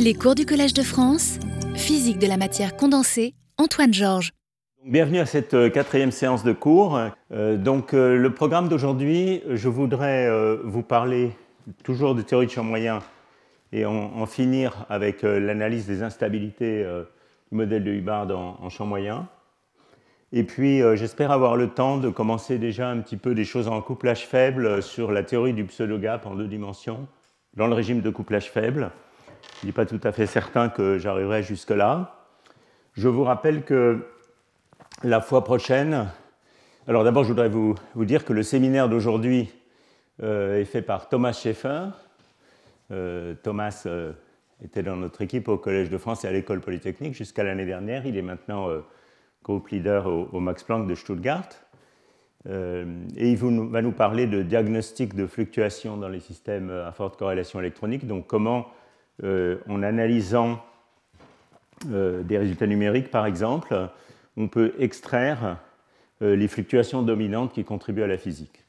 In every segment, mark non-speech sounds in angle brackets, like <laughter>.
Les cours du Collège de France, physique de la matière condensée, Antoine Georges. Bienvenue à cette euh, quatrième séance de cours. Euh, donc, euh, le programme d'aujourd'hui, je voudrais vous parler toujours de théorie de champ moyen et en, finir avec l'analyse des instabilités du modèle de Hubbard en, champ moyen. Et puis, j'espère avoir le temps de commencer déjà un petit peu des choses en couplage faible sur la théorie du pseudo-gap en deux dimensions dans le régime de couplage faible. Je n'est pas tout à fait certain que j'arriverai jusque-là. Je vous rappelle que la fois prochaine, alors d'abord je voudrais vous, vous, dire que le séminaire d'aujourd'hui euh, est fait par Thomas Schaeffer. Euh, Thomas euh, était dans notre équipe au Collège de France et à l'École Polytechnique jusqu'à l'année dernière. Il est maintenant groupe leader au, Max Planck de Stuttgart. et il va nous parler de diagnostic de fluctuations dans les systèmes à forte corrélation électronique, donc comment en analysant des résultats numériques par exemple, on peut extraire euh, les fluctuations dominantes qui contribuent à la physique.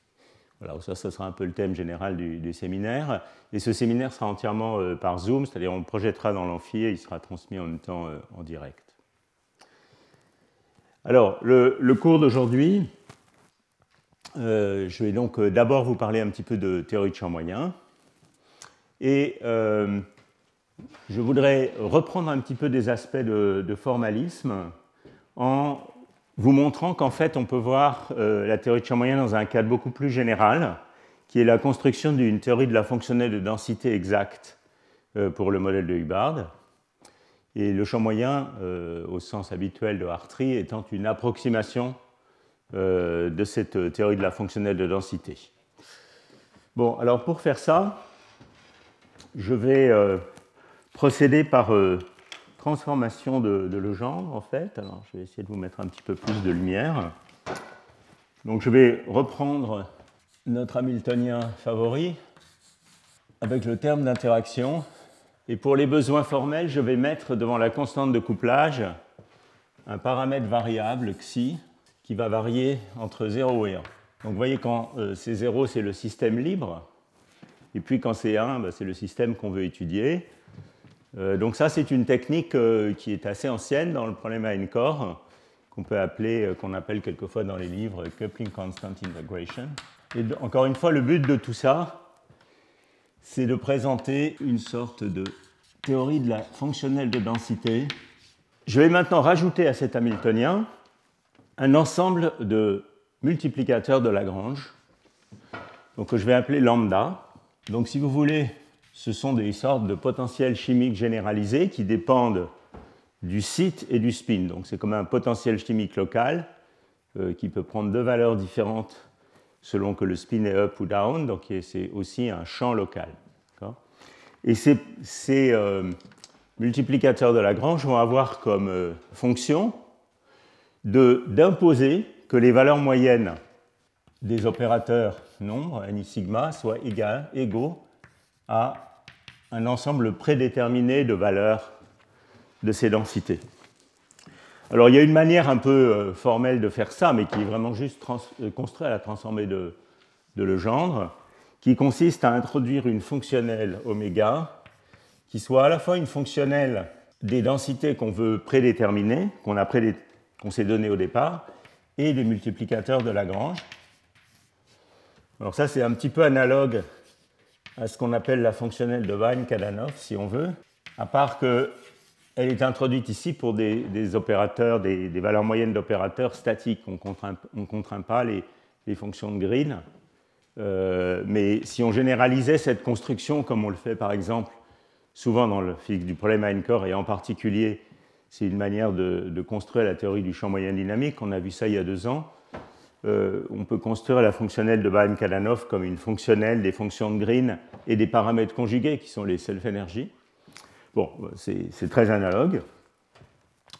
Voilà, ça, ça sera un peu le thème général du, séminaire. Et ce séminaire sera entièrement euh, par Zoom, c'est-à-dire on le projettera dans l'amphi et il sera transmis en même temps euh, en direct. Alors, le, cours d'aujourd'hui, je vais donc d'abord vous parler un petit peu de théorie de champ moyen. Et je voudrais reprendre un petit peu des aspects de formalisme en vous montrant qu'en fait, on peut voir euh, la théorie de champ moyen dans un cadre beaucoup plus général, qui est la construction d'une théorie de la fonctionnelle de densité exacte euh, pour le modèle de Hubbard. Et le champ moyen, euh, au sens habituel de Hartree, étant une approximation de cette théorie de la fonctionnelle de densité. Bon, alors pour faire ça, je vais procéder par transformation de, Legendre, en fait. Alors, je vais essayer de vous mettre un petit peu plus de lumière. Donc, je vais reprendre notre Hamiltonien favori avec le terme d'interaction. Et pour les besoins formels, je vais mettre devant la constante de couplage un paramètre variable, xi, qui va varier entre 0 et 1. Donc vous voyez, quand euh, c'est 0, c'est le système libre. Et puis quand c'est 1, bah, c'est le système qu'on veut étudier. Euh, donc ça, c'est une technique euh, qui est assez ancienne dans le problème à core, qu'on peut appeler, euh, qu'on appelle quelquefois dans les livres coupling constant integration. Et encore une fois, le but de tout ça, c'est de présenter une sorte de théorie de la fonctionnelle de densité. Je vais maintenant rajouter à cet Hamiltonien un ensemble de multiplicateurs de Lagrange, donc que je vais appeler lambda. Donc si vous voulez ce sont des sortes de potentiels chimiques généralisés qui dépendent du site et du spin. Donc c'est comme un potentiel chimique local euh, qui peut prendre deux valeurs différentes selon que le spin est up ou down, donc c'est aussi un champ local. Et ces, euh, multiplicateurs de Lagrange vont avoir comme euh, fonction d'imposer que les valeurs moyennes des opérateurs nombres, n sigma, soient égales, égaux à un ensemble prédéterminé de valeurs de ces densités. Alors il y a une manière un peu euh, formelle de faire ça, mais qui est vraiment juste euh, construite à la transformée de, Legendre, qui consiste à introduire une fonctionnelle oméga qui soit à la fois une fonctionnelle des densités qu'on veut prédéterminer, qu'on qu'on s'est donné au départ, et des multiplicateurs de Lagrange. Alors ça c'est un petit peu analogue à ce qu'on appelle la fonctionnelle de Wien-Kadanoff, si on veut, à part qu'elle est introduite ici pour des, opérateurs, des, valeurs moyennes d'opérateurs statiques. On ne contraint, pas les, fonctions de Green. Euh, mais si on généralisait cette construction, comme on le fait par exemple souvent dans le physique du problème corps, et en particulier, c'est une manière de, construire la théorie du champ moyen dynamique, on a vu ça il y a deux ans, euh, on peut construire la fonctionnelle de Bahan-Kadanoff comme une fonctionnelle des fonctions de Green et des paramètres conjugués qui sont les self-energy. Bon, c'est très analogue.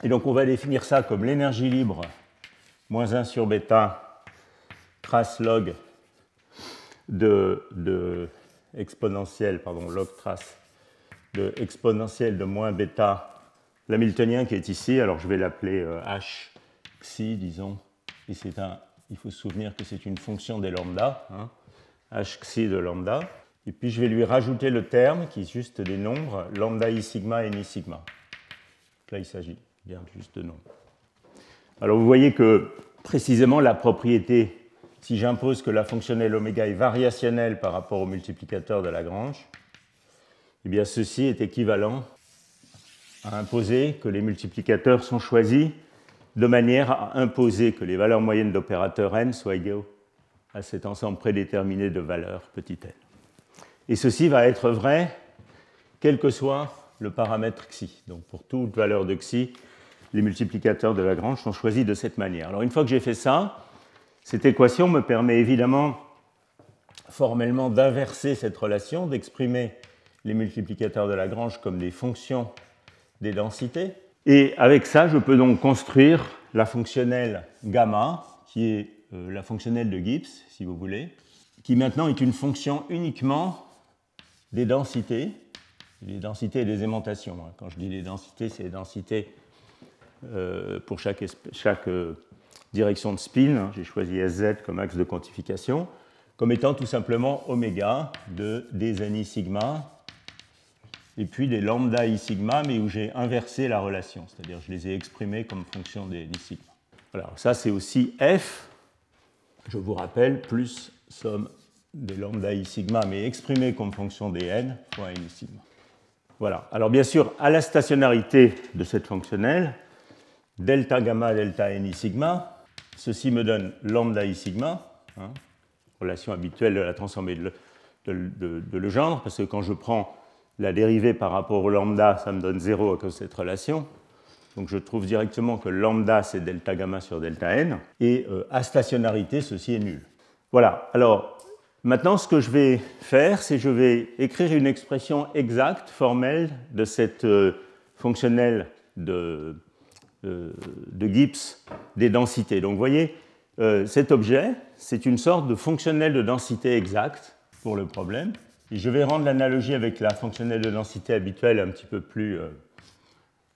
Et donc on va définir ça comme l'énergie libre moins 1 sur bêta trace log de, exponentielle, pardon, log trace de exponentielle de moins bêta, l'hamiltonien qui est ici, alors je vais l'appeler euh, h xi, disons, et c'est un il faut se souvenir que c'est une fonction des lambda, hein, de lambda. Et puis je vais lui rajouter le terme qui est juste des nombres, lambda i sigma et ni sigma. Là, il s'agit bien juste de nombres. Alors vous voyez que précisément la propriété, si j'impose que la fonctionnelle oméga est variationnelle par rapport au multiplicateur de Lagrange, eh bien ceci est équivalent à imposer que les multiplicateurs sont choisis de manière à imposer que les valeurs moyennes d'opérateur n soient égales à cet ensemble prédéterminé de valeurs petit n. Et ceci va être vrai quel que soit le paramètre xi. Donc pour toute valeur de xi, les multiplicateurs de Lagrange sont choisis de cette manière. Alors une fois que j'ai fait ça, cette équation me permet évidemment formellement d'inverser cette relation, d'exprimer les multiplicateurs de Lagrange comme des fonctions des densités. Et avec ça, je peux donc construire la fonctionnelle gamma, qui est euh, la fonctionnelle de Gibbs, si vous voulez, qui maintenant est une fonction uniquement des densités, des densités et des aimentations. Hein. Quand je dis les densités, c'est les densités euh, pour chaque, euh, direction de spin. Hein. J'ai choisi SZ comme axe de quantification, comme étant tout simplement oméga de des sigma et puis des lambda i sigma, mais où j'ai inversé la relation, c'est-à-dire je les ai exprimés comme fonction des i sigma. Voilà, ça c'est aussi f, je vous rappelle, plus somme des lambda i sigma, mais exprimé comme fonction des n fois n sigma. Voilà. Alors bien sûr, à la stationnarité de cette fonctionnelle, delta gamma delta n i sigma, ceci me donne lambda i sigma, hein, relation habituelle de la transformée de, de Legendre, parce que quand je prends la dérivée par rapport au lambda, ça me donne 0 à cause de cette relation. Donc je trouve directement que lambda, c'est delta gamma sur delta n. Et euh, à stationnarité, ceci est nul. Voilà. Alors, maintenant, ce que je vais faire, c'est je vais écrire une expression exacte, formelle, de cette euh, fonctionnelle de, euh, de, Gibbs des densités. Donc, vous voyez, cet objet, c'est une sorte de fonctionnelle de densité exacte pour le problème je vais rendre l'analogie avec la fonctionnelle de densité habituelle un petit peu plus, euh,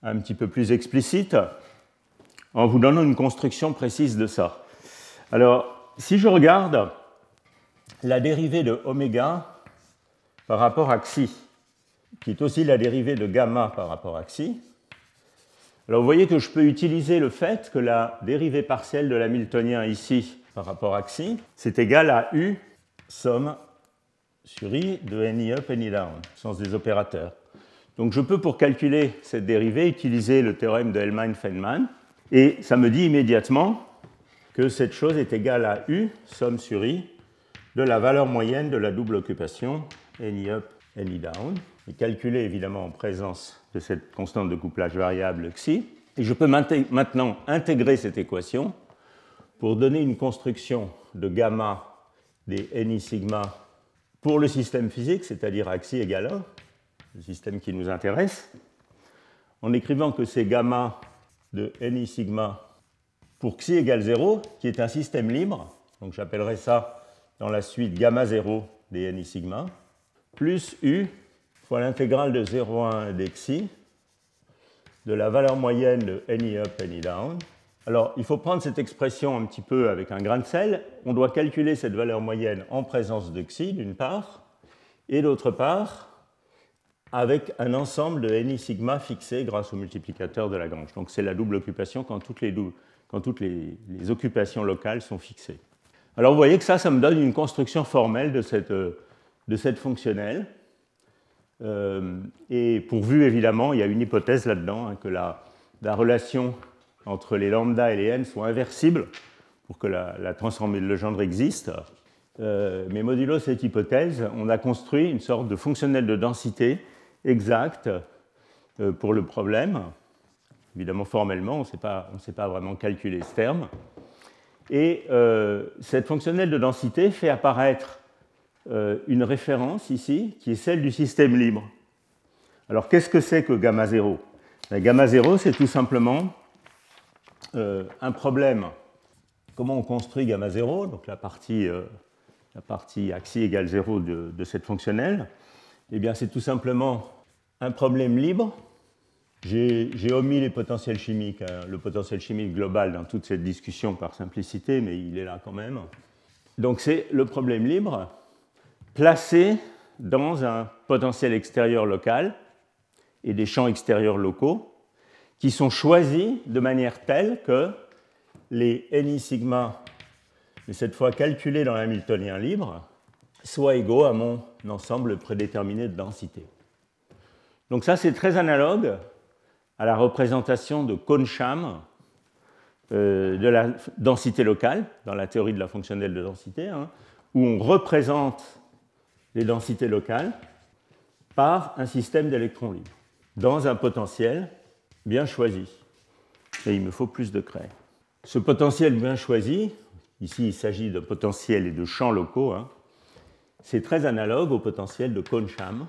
un petit peu plus explicite en vous donnant une construction précise de ça. Alors, si je regarde la dérivée de oméga par rapport à xi, qui est aussi la dérivée de gamma par rapport à xi, alors vous voyez que je peux utiliser le fait que la dérivée partielle de l'hamiltonien ici par rapport à xi, c'est égal à u somme sur i de ni up, ni down, sens des opérateurs. Donc je peux, pour calculer cette dérivée, utiliser le théorème de Hellman-Feynman, et ça me dit immédiatement que cette chose est égale à u, somme sur i, de la valeur moyenne de la double occupation ni up, ni down, et calculée évidemment en présence de cette constante de couplage variable xi. Et je peux maintenant intégrer cette équation pour donner une construction de gamma des ni sigma pour le système physique, c'est-à-dire à xi égale 1, le système qui nous intéresse, en écrivant que c'est gamma de ni sigma pour xi égale 0, qui est un système libre, donc j'appellerai ça dans la suite gamma 0 des ni sigma, plus u fois l'intégrale de 0 à 1 des xi de la valeur moyenne de ni up, ni down, alors, il faut prendre cette expression un petit peu avec un grain de sel. On doit calculer cette valeur moyenne en présence de xi, d'une part, et d'autre part, avec un ensemble de ni sigma fixé grâce au multiplicateur de Lagrange. Donc, c'est la double occupation quand toutes, les, occupations locales sont fixées. Alors, vous voyez que ça, ça me donne une construction formelle de cette, cette fonctionnelle. Euh, et pourvu, évidemment, il y a une hypothèse là-dedans, hein, que la relation entre les lambda et les n sont inversibles pour que la, transformée de Legendre existe. Euh, mais modulo cette hypothèse, on a construit une sorte de fonctionnel de densité exacte euh, pour le problème. Évidemment, formellement, on ne sait pas vraiment calculer ce terme. Et euh, cette fonctionnelle de densité fait apparaître une référence ici, qui est celle du système libre. Alors, qu'est-ce que c'est que gamma 0 ben, Gamma 0, c'est tout simplement euh, un problème, comment on construit gamma 0, donc la partie, euh, la partie axi égale 0 de, cette fonctionnelle, eh bien c'est tout simplement un problème libre. J'ai omis les potentiels chimiques, hein, le potentiel chimique global dans toute cette discussion par simplicité, mais il est là quand même. Donc c'est le problème libre placé dans un potentiel extérieur local et des champs extérieurs locaux qui sont choisis de manière telle que les ni sigma, mais cette fois calculés dans l'Hamiltonien libre, soient égaux à mon ensemble prédéterminé de densité. Donc ça, c'est très analogue à la représentation de Kohn-Sham euh, de la densité locale, dans la théorie de la fonctionnelle de densité, hein, où on représente les densités locales par un système d'électrons libres, dans un potentiel bien choisi. Et il me faut plus de craie. Ce potentiel bien choisi, ici il s'agit de potentiel et de champs locaux, hein, c'est très analogue au potentiel de Kohn-Sham,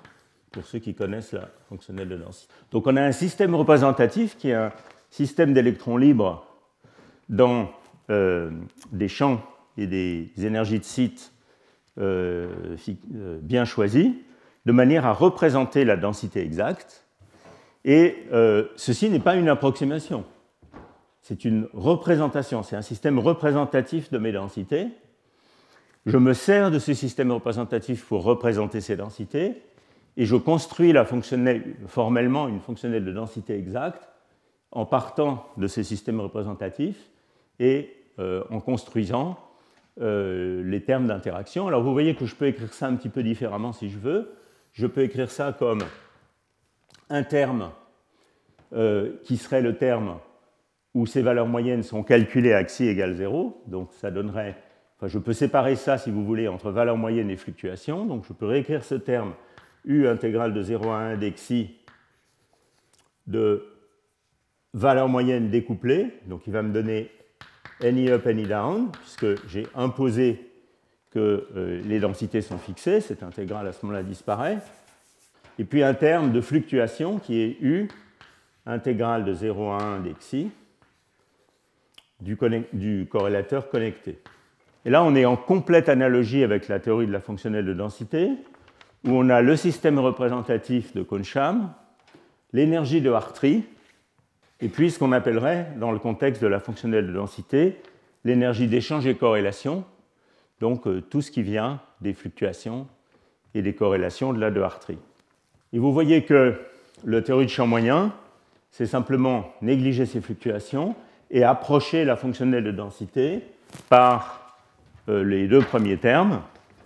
pour ceux qui connaissent la fonctionnelle de densité. Donc on a un système représentatif qui est un système d'électrons libres dans euh, des champs et des énergies de site euh, euh, bien choisis, de manière à représenter la densité exacte. Et ceci n'est pas une approximation, c'est une représentation, c'est un système représentatif de mes densités. Je me sers de ce système représentatif pour représenter ces densités, et je construis formellement une fonctionnelle de densité exacte en partant de ces systèmes représentatifs et euh, en construisant euh, les termes d'interaction. Alors vous voyez que je peux écrire ça un petit peu différemment si je veux. Je peux écrire ça comme un terme euh, qui serait le terme où ces valeurs moyennes sont calculées à xi égale 0. Donc ça donnerait, enfin je peux séparer ça si vous voulez entre valeur moyenne et fluctuation. Donc je peux réécrire ce terme u intégrale de 0 à 1 d'xi de valeur moyenne découplée, donc il va me donner any up, any down, puisque j'ai imposé que euh, les densités sont fixées, cette intégrale à ce moment-là disparaît. Et puis un terme de fluctuation qui est u intégrale de 0 à 1 d'xi du, du corrélateur connecté. Et là, on est en complète analogie avec la théorie de la fonctionnelle de densité, où on a le système représentatif de Kohn-Sham, l'énergie de Hartree, et puis ce qu'on appellerait, dans le contexte de la fonctionnelle de densité, l'énergie d'échange et corrélation, donc euh, tout ce qui vient des fluctuations et des corrélations de la de Hartree. Et vous voyez que la théorie de champ moyen, c'est simplement négliger ces fluctuations et approcher la fonctionnelle de densité par euh, les deux premiers termes,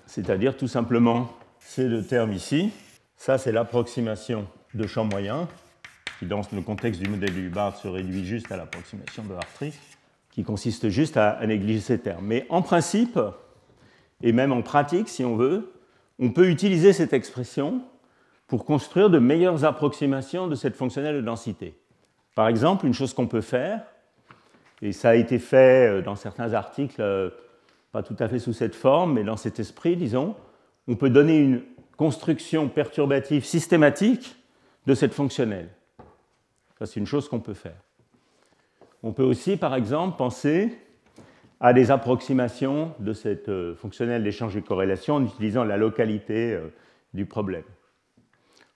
c'est-à-dire tout simplement ces deux termes ici. Ça, c'est l'approximation de champ moyen, qui dans le contexte du modèle du Hubbard se réduit juste à l'approximation de Hartree, qui consiste juste à, négliger ces termes. Mais en principe, et même en pratique, si on veut, on peut utiliser cette expression pour construire de meilleures approximations de cette fonctionnelle de densité. Par exemple, une chose qu'on peut faire, et ça a été fait euh, dans certains articles, euh, pas tout à fait sous cette forme, mais dans cet esprit, disons, on peut donner une construction perturbative systématique de cette fonctionnelle. Ça, c'est une chose qu'on peut faire. On peut aussi, par exemple, penser à des approximations de cette euh, fonctionnelle d'échange et corrélation en utilisant la localité du problème.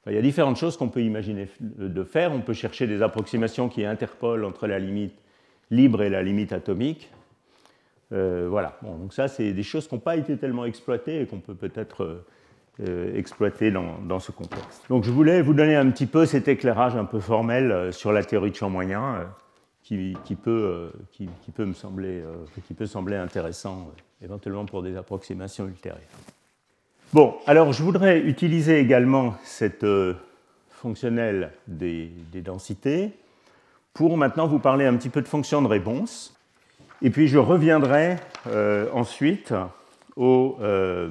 Il y a différentes choses qu'on peut imaginer de faire. On peut chercher des approximations qui interpolent entre la limite libre et la limite atomique. Euh, voilà. donc ça, c'est des choses qui n'ont pas été tellement exploitées et qu'on peut peut-être euh, euh, exploiter dans, ce contexte. Donc je voulais vous donner un petit peu cet éclairage un peu formel sur la théorie de champ moyen qui, peut, me sembler intéressant éventuellement pour des approximations ultérieures. Bon, alors je voudrais utiliser également cette fonctionnelle des, densités pour maintenant vous parler un petit peu de fonction de réponse. Et puis je reviendrai euh, ensuite euh,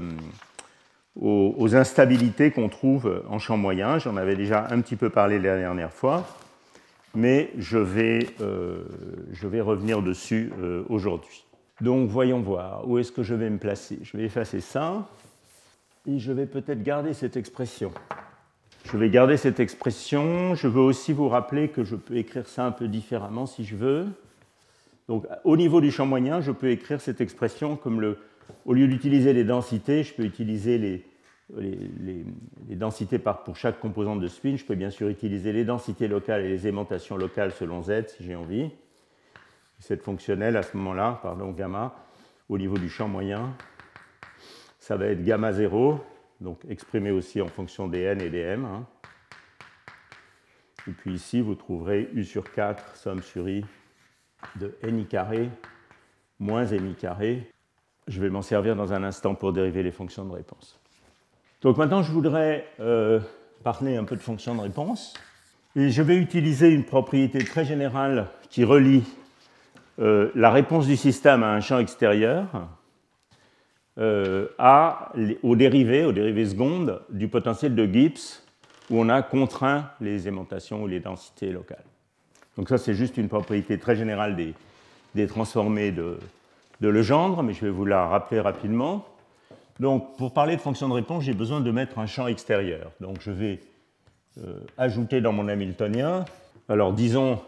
aux, aux, instabilités qu'on trouve en champ moyen. J'en avais déjà un petit peu parlé la dernière fois, mais je vais, euh, je vais revenir dessus aujourd'hui. Donc voyons voir, où est-ce que je vais me placer? Je vais effacer ça, et je vais peut-être garder cette expression. Je vais garder cette expression. Je veux aussi vous rappeler que je peux écrire ça un peu différemment si je veux. Donc, au niveau du champ moyen, je peux écrire cette expression comme le, au lieu d'utiliser les densités, je peux utiliser les, les, densités par, pour chaque composante de spin. Je peux bien sûr utiliser les densités locales et les aimantations locales selon z si j'ai envie. Cette fonctionnelle, à ce moment-là, pardon, gamma, au niveau du champ moyen, ça va être gamma 0, donc exprimé aussi en fonction des n et des m. Hein. Et puis ici, vous trouverez u sur 4, somme sur i de ni carré moins ni carré. Je vais m'en servir dans un instant pour dériver les fonctions de réponse. Donc maintenant, je voudrais euh, parler un peu de fonctions de réponse. Et je vais utiliser une propriété très générale qui relie euh, la réponse du système à un champ extérieur euh, à, aux dérivés, aux secondes du potentiel de Gibbs où on a contraint les aimentations ou les densités locales. Donc ça, c'est juste une propriété très générale des, des transformés de, de Legendre, mais je vais vous la rappeler rapidement. Donc, pour parler de fonction de réponse, j'ai besoin de mettre un champ extérieur. Donc, je vais euh, ajouter dans mon Hamiltonien, alors disons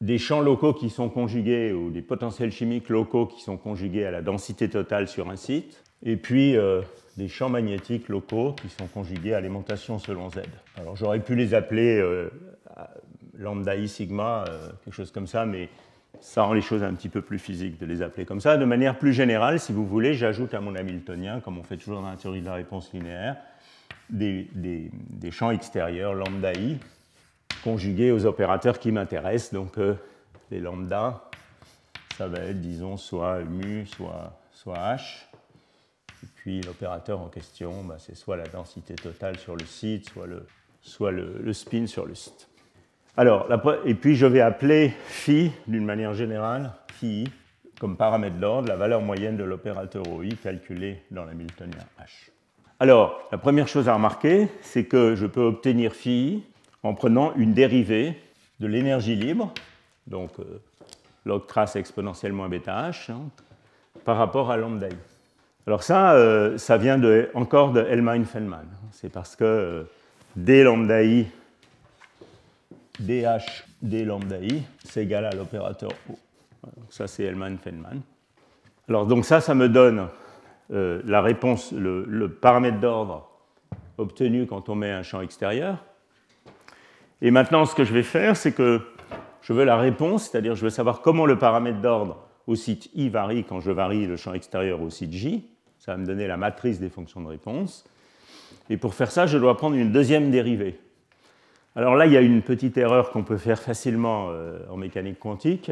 des champs locaux qui sont conjugués ou des potentiels chimiques locaux qui sont conjugués à la densité totale sur un site, et puis euh, des champs magnétiques locaux qui sont conjugués à l'aimantation selon Z. Alors j'aurais pu les appeler euh, lambda i sigma, quelque chose comme ça, mais ça rend les choses un petit peu plus physiques de les appeler comme ça. De manière plus générale, si vous voulez, j'ajoute à mon Hamiltonien, comme on fait toujours dans la théorie de la réponse linéaire, des, champs extérieurs lambda i aux opérateurs qui m'intéressent. Donc euh, les lambda, ça va être, disons, soit mu, soit, soit h. Et puis l'opérateur en question, bah, c'est soit la densité totale sur le site, soit le, soit le spin sur le site. Alors, et puis je vais appeler phi, d'une manière générale, phi, comme paramètre d'ordre, la valeur moyenne de l'opérateur OI calculée dans l'Hamiltonien H. Alors, la première chose à remarquer, c'est que je peux obtenir phi en prenant une dérivée de l'énergie libre, donc euh, log trace exponentiellement bêta h, hein, par rapport à lambda i. Alors ça, euh, ça vient de, encore de Hellman-Feldman. C'est parce que euh, d lambda i dh d lambda i, c'est égal à l'opérateur O. ça, c'est Hellman-Feldman. Alors, donc ça, ça me donne la réponse, le, paramètre d'ordre obtenu quand on met un champ extérieur. Et maintenant, ce que je vais faire, c'est que je veux la réponse, c'est-à-dire je veux savoir comment le paramètre d'ordre au site i varie quand je varie le champ extérieur au site j. Ça va me donner la matrice des fonctions de réponse. Et pour faire ça, je dois prendre une deuxième dérivée. Alors là, il y a une petite erreur qu'on peut faire facilement euh, en mécanique quantique,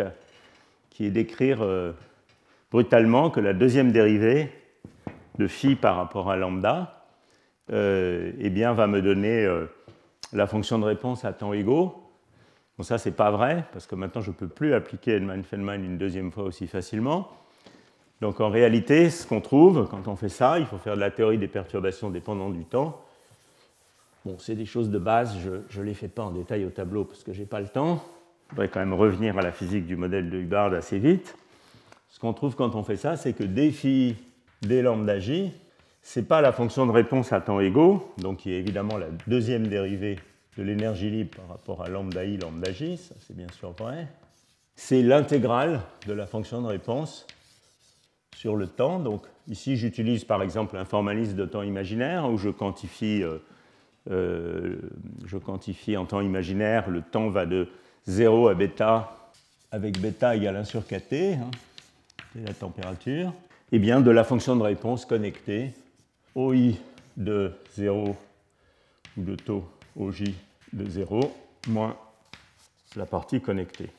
qui est d'écrire euh, brutalement que la deuxième dérivée de phi par rapport à lambda euh, eh bien, va me donner la fonction de réponse à temps égaux. Bon, ça, c'est pas vrai, parce que maintenant, je ne peux plus appliquer Hellman-Feldman une deuxième fois aussi facilement. Donc, en réalité, ce qu'on trouve, quand on fait ça, il faut faire de la théorie des perturbations dépendantes du temps. Bon, c'est des choses de base, je ne les fais pas en détail au tableau parce que je n'ai pas le temps. Je voudrais quand même revenir à la physique du modèle de Hubbard assez vite. Ce qu'on trouve quand on fait ça, c'est que d phi d lambda j, ce n'est pas la fonction de réponse à temps égaux, donc qui est évidemment la deuxième dérivée de l'énergie libre par rapport à lambda i lambda j, ça c'est bien sûr vrai. C'est l'intégrale de la fonction de réponse sur le temps. Donc ici, j'utilise par exemple un formalisme de temps imaginaire où je quantifie euh, euh, je quantifie en temps imaginaire, le temps va de 0 à bêta avec bêta égale 1 sur kt, hein, c'est la température, et eh bien de la fonction de réponse connectée OI de 0 ou de taux OJ de 0 moins la partie connectée,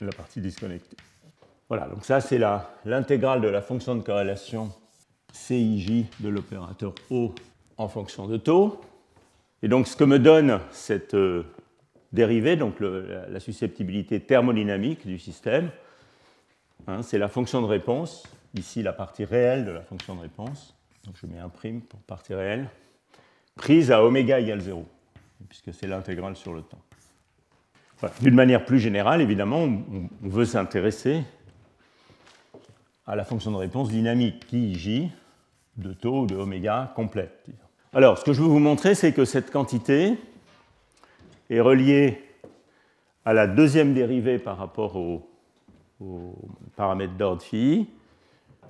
la partie disconnectée. Voilà, donc ça c'est l'intégrale de la fonction de corrélation CIJ de l'opérateur O en fonction de taux. Et donc ce que me donne cette euh, dérivée, donc la, susceptibilité thermodynamique du système, hein, c'est la fonction de réponse, ici la partie réelle de la fonction de réponse, donc je mets un prime pour partie réelle, prise à oméga égale 0, puisque c'est l'intégrale sur le temps. D'une manière plus générale, évidemment, on, veut s'intéresser à la fonction de réponse dynamique qui J de taux de oméga complète. Alors, ce que je veux vous montrer, c'est que cette quantité est reliée à la deuxième dérivée par rapport au, paramètre d'ordre phi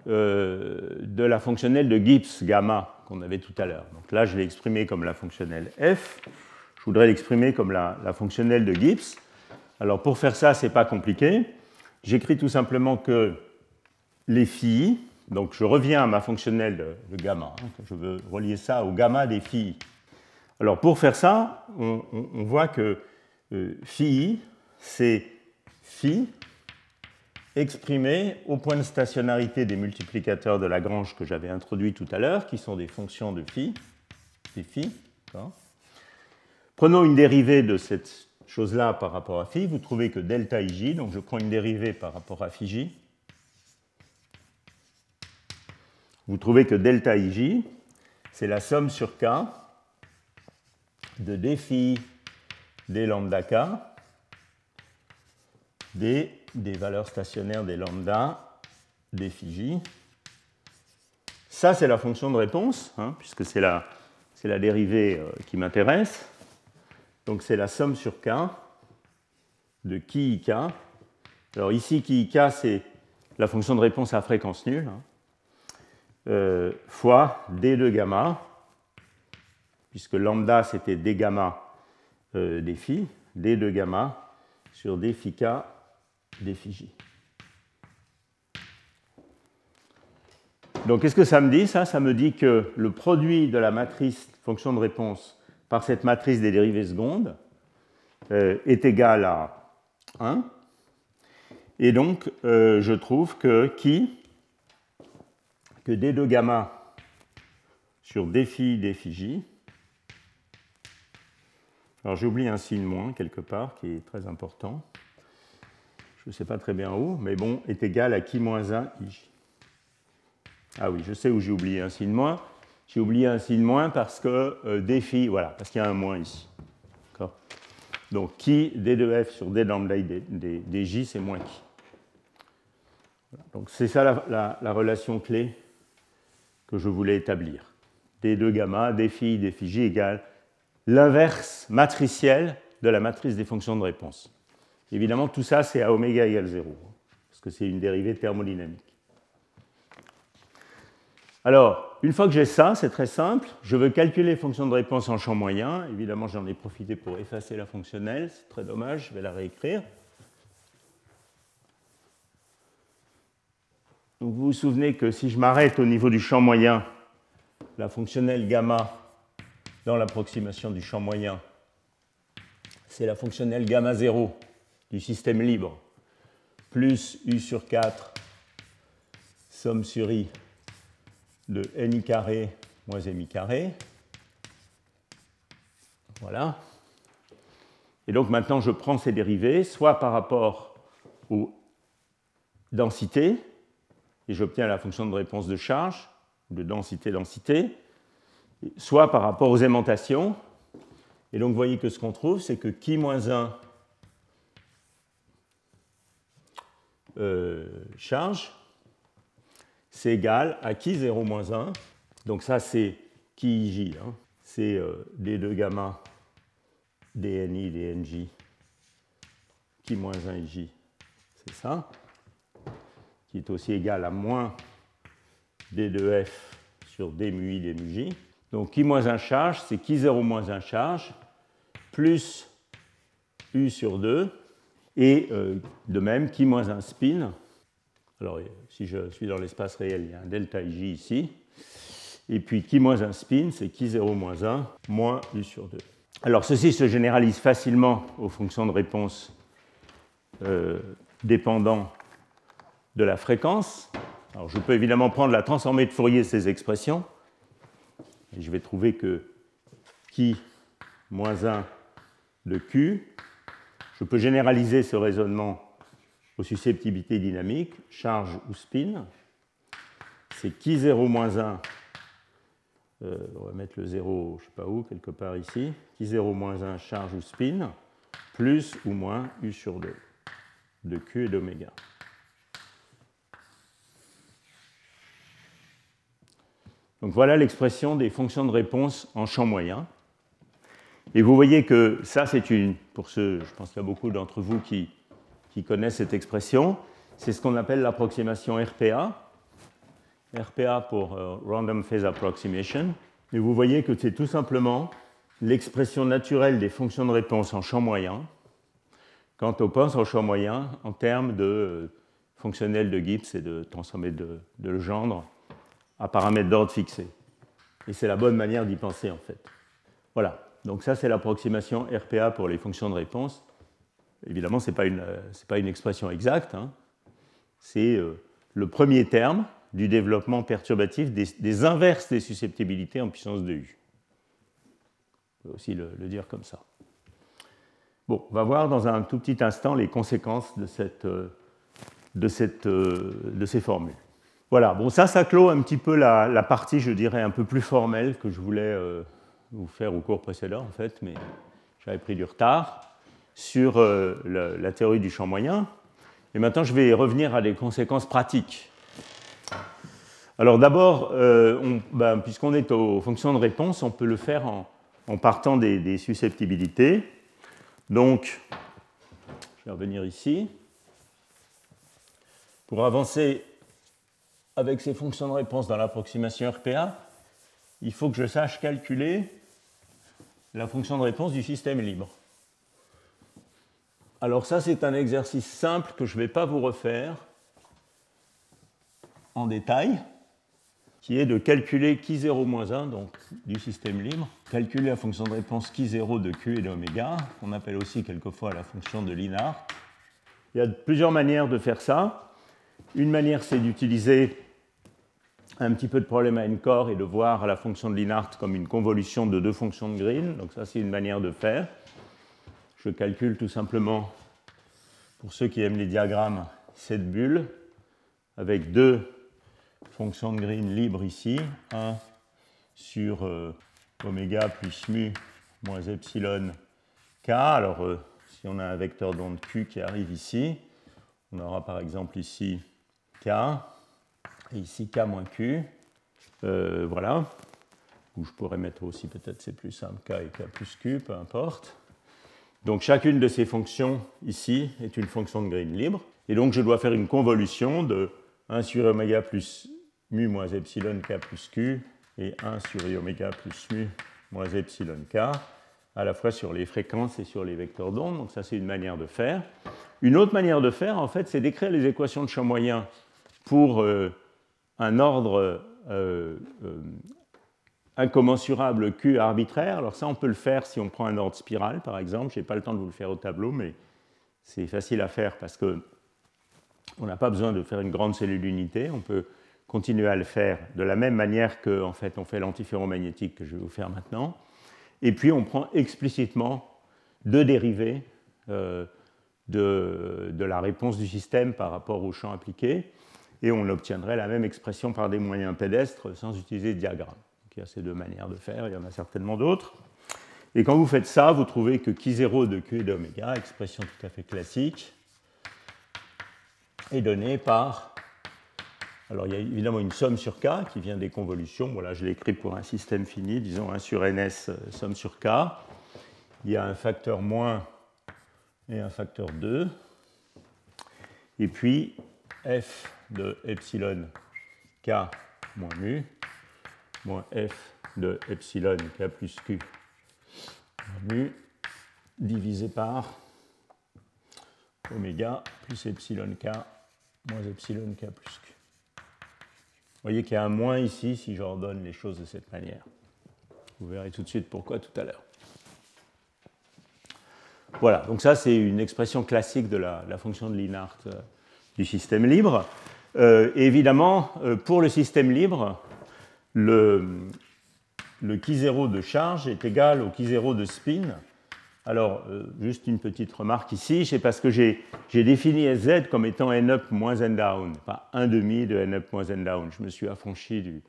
de la fonctionnelle de Gibbs gamma qu'on avait tout à l'heure. Donc là, je l'ai exprimé comme la fonctionnelle f. Je voudrais l'exprimer comme la, fonctionnelle de Gibbs. Alors pour faire ça, ce n'est pas compliqué. J'écris tout simplement que les phi Donc je reviens à ma fonctionnelle de, gamma. Hein, je veux relier ça au gamma des phi. Alors pour faire ça, on, voit que euh, phi, c'est phi exprimé au point de stationnarité des multiplicateurs de Lagrange que j'avais introduit tout à l'heure, qui sont des fonctions de phi, des phi. Prenons une dérivée de cette chose-là par rapport à phi, vous trouvez que delta ij, donc je prends une dérivée par rapport à phi j, vous trouvez que delta ij, c'est la somme sur k de d phi d lambda k des, des valeurs stationnaires des lambda des j. Ça, c'est la fonction de réponse, hein, puisque c'est la, dérivée euh, qui m'intéresse. Donc c'est la somme sur k de qui ik. Alors ici, qui ik, c'est la fonction de réponse à fréquence nulle, hein, euh, fois d de gamma, puisque lambda c'était d gamma euh, des phi, d de gamma sur d phi k j. Donc qu'est-ce que ça me dit ça? Me dit que le produit de la matrice fonction de réponse par cette matrice des dérivées secondes euh, est égal à 1. Et donc, euh, je trouve que qui? Que d2 gamma sur d phi d phi j. Alors j'ai oublié un signe moins quelque part qui est très important. Je ne sais pas très bien où, mais bon, est égal à qui moins 1 ij. Ah oui, je sais où j'ai oublié un signe moins. J'ai oublié un signe moins parce que euh, défi, voilà, parce qu'il y a un moins ici. Donc qui d de f sur d lambda des, j, c'est moins qui? Donc c'est ça la, relation clé que je voulais établir. d2 gamma, d phi, d phi j égale l'inverse matriciel de la matrice des fonctions de réponse. Évidemment, tout ça, c'est à oméga égale 0, parce que c'est une dérivée thermodynamique. Alors, une fois que j'ai ça, c'est très simple. Je veux calculer les fonctions de réponse en champ moyen. Évidemment, j'en ai profité pour effacer la fonctionnelle. C'est très dommage, je vais la réécrire. Donc, vous vous souvenez que si je m'arrête au niveau du champ moyen, la fonctionnelle gamma dans l'approximation du champ moyen, c'est la fonctionnelle gamma 0 du système libre, plus u sur 4, somme sur i de ni carré moins mi carré. Voilà. Et donc maintenant, je prends ces dérivés, soit par rapport aux densités, et j'obtiens la fonction de réponse de charge, de densité-densité, soit par rapport aux aimantations. Et donc, vous voyez que ce qu'on trouve, c'est que qui moins 1 euh, charge c'est égal à qui 0 moins 1. Donc ça, c'est qui j. Hein. C'est euh, d2 gamma dni dnj qui moins 1 ij. C'est ça. Qui est aussi égal à moins d2f sur d mu i d j. Donc qui moins 1 charge, c'est qui 0 moins 1 charge, plus u sur 2. Et euh, de même, qui moins 1 spin, alors, si je suis dans l'espace réel, il y a un delta ij ici. Et puis, qui moins 1 spin, c'est qui 0 moins 1 moins u sur 2. Alors, ceci se généralise facilement aux fonctions de réponse euh, dépendant de la fréquence. Alors, je peux évidemment prendre la transformée de Fourier de ces expressions. Et je vais trouver que qui moins 1 de q. Je peux généraliser ce raisonnement aux susceptibilités dynamiques, charge ou spin. C'est qui 0 moins 1, euh, on va mettre le 0, je ne sais pas où, quelque part ici, qui 0 moins 1, charge ou spin, plus ou moins U sur 2, de Q et d'oméga. Donc voilà l'expression des fonctions de réponse en champ moyen. Et vous voyez que ça, c'est une, pour ceux, je pense qu'il y a beaucoup d'entre vous qui connaissent cette expression. C'est ce qu'on appelle l'approximation RPA. RPA pour euh, Random Phase Approximation. Et vous voyez que c'est tout simplement l'expression naturelle des fonctions de réponse en champ moyen quand on pense en champ moyen en termes de euh, fonctionnelle de Gibbs est de transformer de, de Legendre à paramètres d'ordre fixé. Et c'est la bonne manière d'y penser en fait. Voilà, donc ça c'est l'approximation RPA pour les fonctions de réponse. Évidemment, ce n'est pas, pas, une expression exacte, hein. c'est euh, le premier terme du développement perturbatif des, inverses des susceptibilités en puissance de U. On peut aussi le, dire comme ça. Bon, on va voir dans un tout petit instant les conséquences de, cette, euh, de, cette, euh, de ces formules. Voilà, bon, ça, ça clôt un petit peu la, partie, je dirais, un peu plus formelle que je voulais euh, vous faire au cours précédent, en fait, mais j'avais pris du retard sur la, théorie du champ moyen. Et maintenant, je vais revenir à des conséquences pratiques alors d'abord, euh, ben, puisqu'on est aux fonctions de réponse, on peut le faire en, partant des, susceptibilités. Donc, je vais revenir ici. Pour avancer avec ces fonctions de réponse dans l'approximation RPA, il faut que je sache calculer la fonction de réponse du système libre. Alors ça, c'est un exercice simple que je ne vais pas vous refaire en détail qui est de calculer Q0-1, donc du système libre, calculer la fonction de réponse Q0 de Q et d'oméga, qu'on appelle aussi quelquefois la fonction de Linard. Il y a plusieurs manières de faire ça. Une manière, c'est d'utiliser un petit peu de problème à n-core et de voir la fonction de Linard comme une convolution de deux fonctions de Green. Donc ça, c'est une manière de faire. Je calcule tout simplement, pour ceux qui aiment les diagrammes, cette bulle avec deux fonction de Green libre ici, 1 sur euh, oméga plus mu moins epsilon k. Alors, euh, si on a un vecteur d'onde q qui arrive ici, on aura par exemple ici k, ici k moins q. Euh, voilà. Ou je pourrais mettre aussi, peut-être c'est plus simple, k et k plus q, peu importe. Donc chacune de ces fonctions ici est une fonction de Green libre. Et donc je dois faire une convolution de 1 sur oméga plus mu moins epsilon k plus q et 1 sur i oméga plus mu moins epsilon k, à la fois sur les fréquences et sur les vecteurs d'onde. Donc ça, c'est une manière de faire. Une autre manière de faire, en fait, c'est d'écrire les équations de champ moyen pour euh, un ordre euh, euh, incommensurable Q arbitraire. Alors ça, on peut le faire si on prend un ordre spirale, par exemple. Je n'ai pas le temps de vous le faire au tableau, mais c'est facile à faire parce que on n'a pas besoin de faire une grande cellule unité. On peut continuer à le faire de la même manière que en fait, on fait l'antiferromagnétique que je vais vous faire maintenant. Et puis on prend explicitement deux dérivés euh, de, de, la réponse du système par rapport au champ appliqué, et on obtiendrait la même expression par des moyens pédestres sans utiliser de diagramme. Donc, il y a ces deux manières de faire, il y en a certainement d'autres. Et quand vous faites ça, vous trouvez que Q0 de Q et d'oméga, expression tout à fait classique, est donnée par alors il y a évidemment une somme sur K qui vient des convolutions. Voilà, je l'ai écrit pour un système fini, disons 1 sur ns euh, somme sur K. Il y a un facteur moins et un facteur 2. Et puis f de epsilon k moins mu moins f de epsilon k plus q mu divisé par oméga plus epsilon k moins epsilon k plus q. Vous voyez qu'il y a un moins ici si j'ordonne les choses de cette manière. Vous verrez tout de suite pourquoi tout à l'heure. Voilà, donc ça c'est une expression classique de la, fonction de Linhart euh, du système libre. Euh, évidemment, euh, pour le système libre, le, le Q0 de charge est égal au Q0 de spin alors, euh, juste une petite remarque ici, c'est parce que j'ai défini SZ comme étant n up moins n down, pas 1 demi de n up moins n down. Je me suis affranchi du,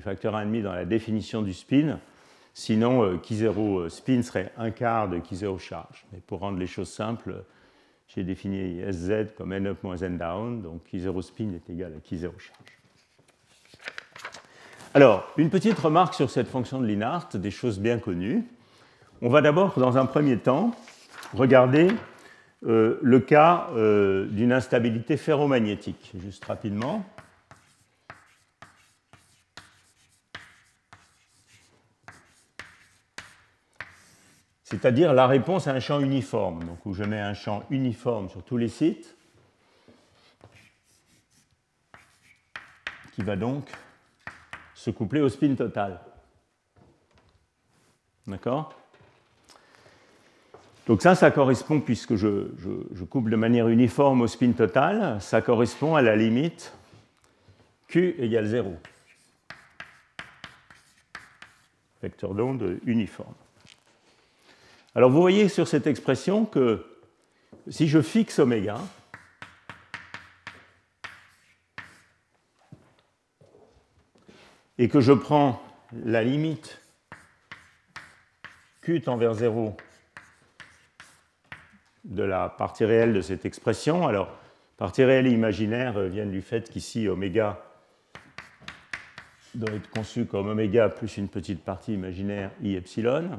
facteur 1,5 dans la définition du spin. Sinon, euh, Q0 euh, spin serait un quart de Q0 charge. Mais pour rendre les choses simples, j'ai défini SZ comme n up moins n down, donc Q0 spin est égal à Q0 charge. Alors, une petite remarque sur cette fonction de Linhart, des choses bien connues. On va d'abord, dans un premier temps, regarder euh, le cas euh, d'une instabilité ferromagnétique, juste rapidement. c'est-à-dire la réponse à un champ uniforme, donc où je mets un champ uniforme sur tous les sites, qui va donc se coupler au spin total. D'accord? Donc ça, ça correspond, puisque je, je, je, couple de manière uniforme au spin total, ça correspond à la limite Q égale 0. Vecteur d'onde uniforme. Alors vous voyez sur cette expression que si je fixe oméga, et que je prends la limite q tend vers 0 de la partie réelle de cette expression, alors partie réelle et imaginaire viennent du fait qu'ici oméga doit être conçu comme oméga plus une petite partie imaginaire i epsilon.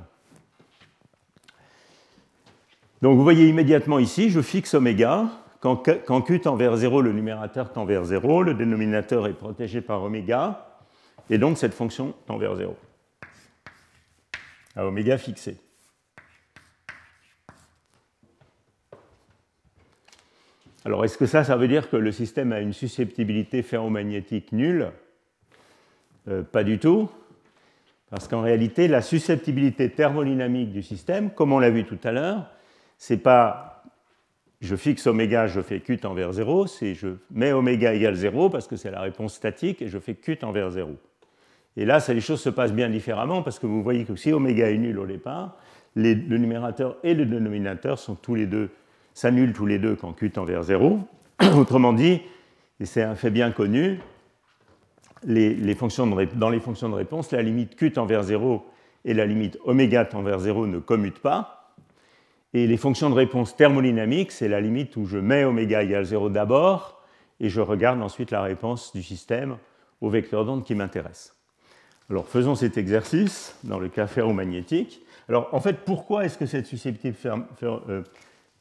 Donc vous voyez immédiatement ici, je fixe oméga. Quand, Q tend vers 0, le numérateur tend vers 0, le dénominateur est protégé par oméga, et donc cette fonction tend vers 0, à oméga fixé. Alors est-ce que ça, ça veut dire que le système a une susceptibilité ferromagnétique nulle? Euh, Pas du tout, parce qu'en réalité, la susceptibilité thermodynamique du système, comme on l'a vu tout à l'heure, c'est pas je fixe oméga, je fais Q tend vers 0, c'est je mets oméga égale 0 parce que c'est la réponse statique et je fais Q tend vers 0. Et là, les choses se passent bien différemment parce que vous voyez que si oméga est nul au départ, le numérateur et le dénominateur sont tous les deux, s'annulent tous les deux quand Q tend vers 0. <coughs> Autrement dit, et c'est un fait bien connu, les, fonctions dans les fonctions de réponse, la limite Q tend vers 0 et la limite oméga tend vers 0 ne commutent pas. Et les fonctions de réponse thermodynamiques, c'est la limite où je mets oméga égale 0 d'abord, et je regarde ensuite la réponse du système au vecteur d'onde qui m'intéresse. Alors faisons cet exercice dans le cas ferromagnétique. Alors en fait, pourquoi est-ce que cette susceptibilité euh,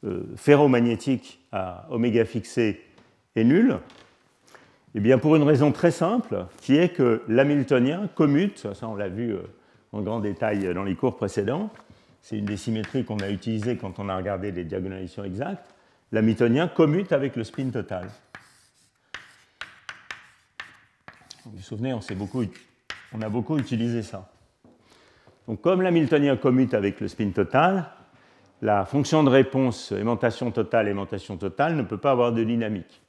euh, ferromagnétique à oméga fixé est nulle? Eh bien pour une raison très simple, qui est que l'hamiltonien commute, ça on l'a vu euh, en grand détail dans les cours précédents, c'est une des symétries qu'on a utilisées quand on a regardé les diagonalisations exactes, l'hamiltonien commute avec le spin total. Vous vous souvenez, on, a beaucoup utilisé ça. Donc comme l'hamiltonien commute avec le spin total, la fonction de réponse aimantation totale, aimantation totale ne peut pas avoir de dynamique.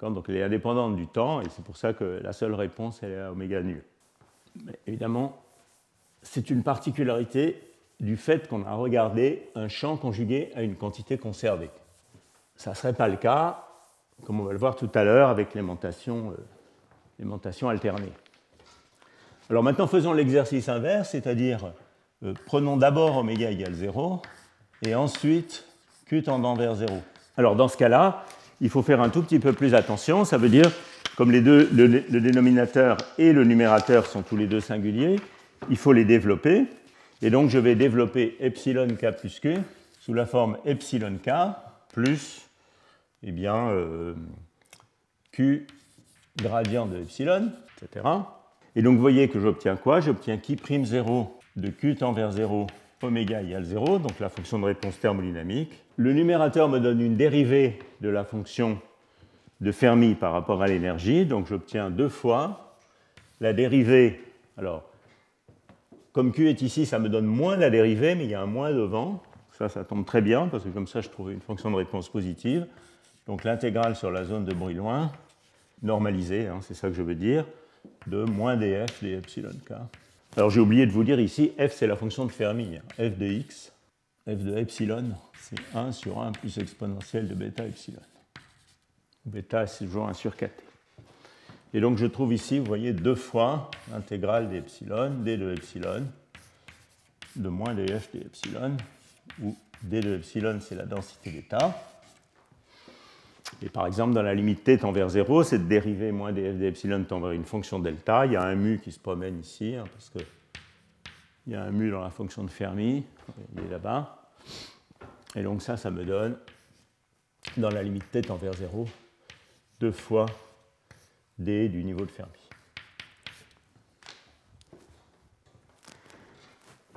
Donc elle est indépendante du temps, et c'est pour ça que la seule réponse est à oméga nu. Mais évidemment, c'est une particularité du fait qu'on a regardé un champ conjugué à une quantité conservée. Ça ne serait pas le cas, comme on va le voir tout à l'heure, avec l'aimantation, euh, alternée. Alors maintenant, faisons l'exercice inverse, c'est-à-dire euh, prenons d'abord oméga égale 0 et ensuite q tendant vers 0. Alors dans ce cas-là, il faut faire un tout petit peu plus attention, ça veut dire, comme les deux, le dénominateur et le numérateur sont tous les deux singuliers, il faut les développer. Et donc je vais développer epsilon k plus q sous la forme epsilon k plus eh bien, euh, q gradient de epsilon, etc. Et donc vous voyez que j'obtiens quoi? J'obtiens qui prime 0 de q tend vers 0 oméga égale 0, donc la fonction de réponse thermodynamique. Le numérateur me donne une dérivée de la fonction de Fermi par rapport à l'énergie, donc j'obtiens deux fois la dérivée. Alors, comme Q est ici, ça me donne moins la dérivée, mais il y a un moins devant. Ça, ça tombe très bien, parce que comme ça, je trouve une fonction de réponse positive. Donc l'intégrale sur la zone de bruit loin, normalisée, hein, c'est ça que je veux dire, de moins df d epsilon k. Alors j'ai oublié de vous dire ici, f c'est la fonction de Fermi. F de x, f de epsilon, c'est 1 sur 1 plus exponentielle de bêta epsilon. Bêta, c'est toujours 1 sur 4. Et donc je trouve ici, vous voyez, deux fois l'intégrale d'epsilon, d de epsilon, de moins df d epsilon, où d de epsilon c'est la densité d'état. Et par exemple, dans la limite t tend vers 0, cette dérivée moins df d epsilon tend vers une fonction delta. Il y a un mu qui se promène ici, hein, parce qu'il y a un mu dans la fonction de Fermi, il est là-bas. Et donc ça, ça me donne, dans la limite t tend vers 0, deux fois d du niveau de Fermi.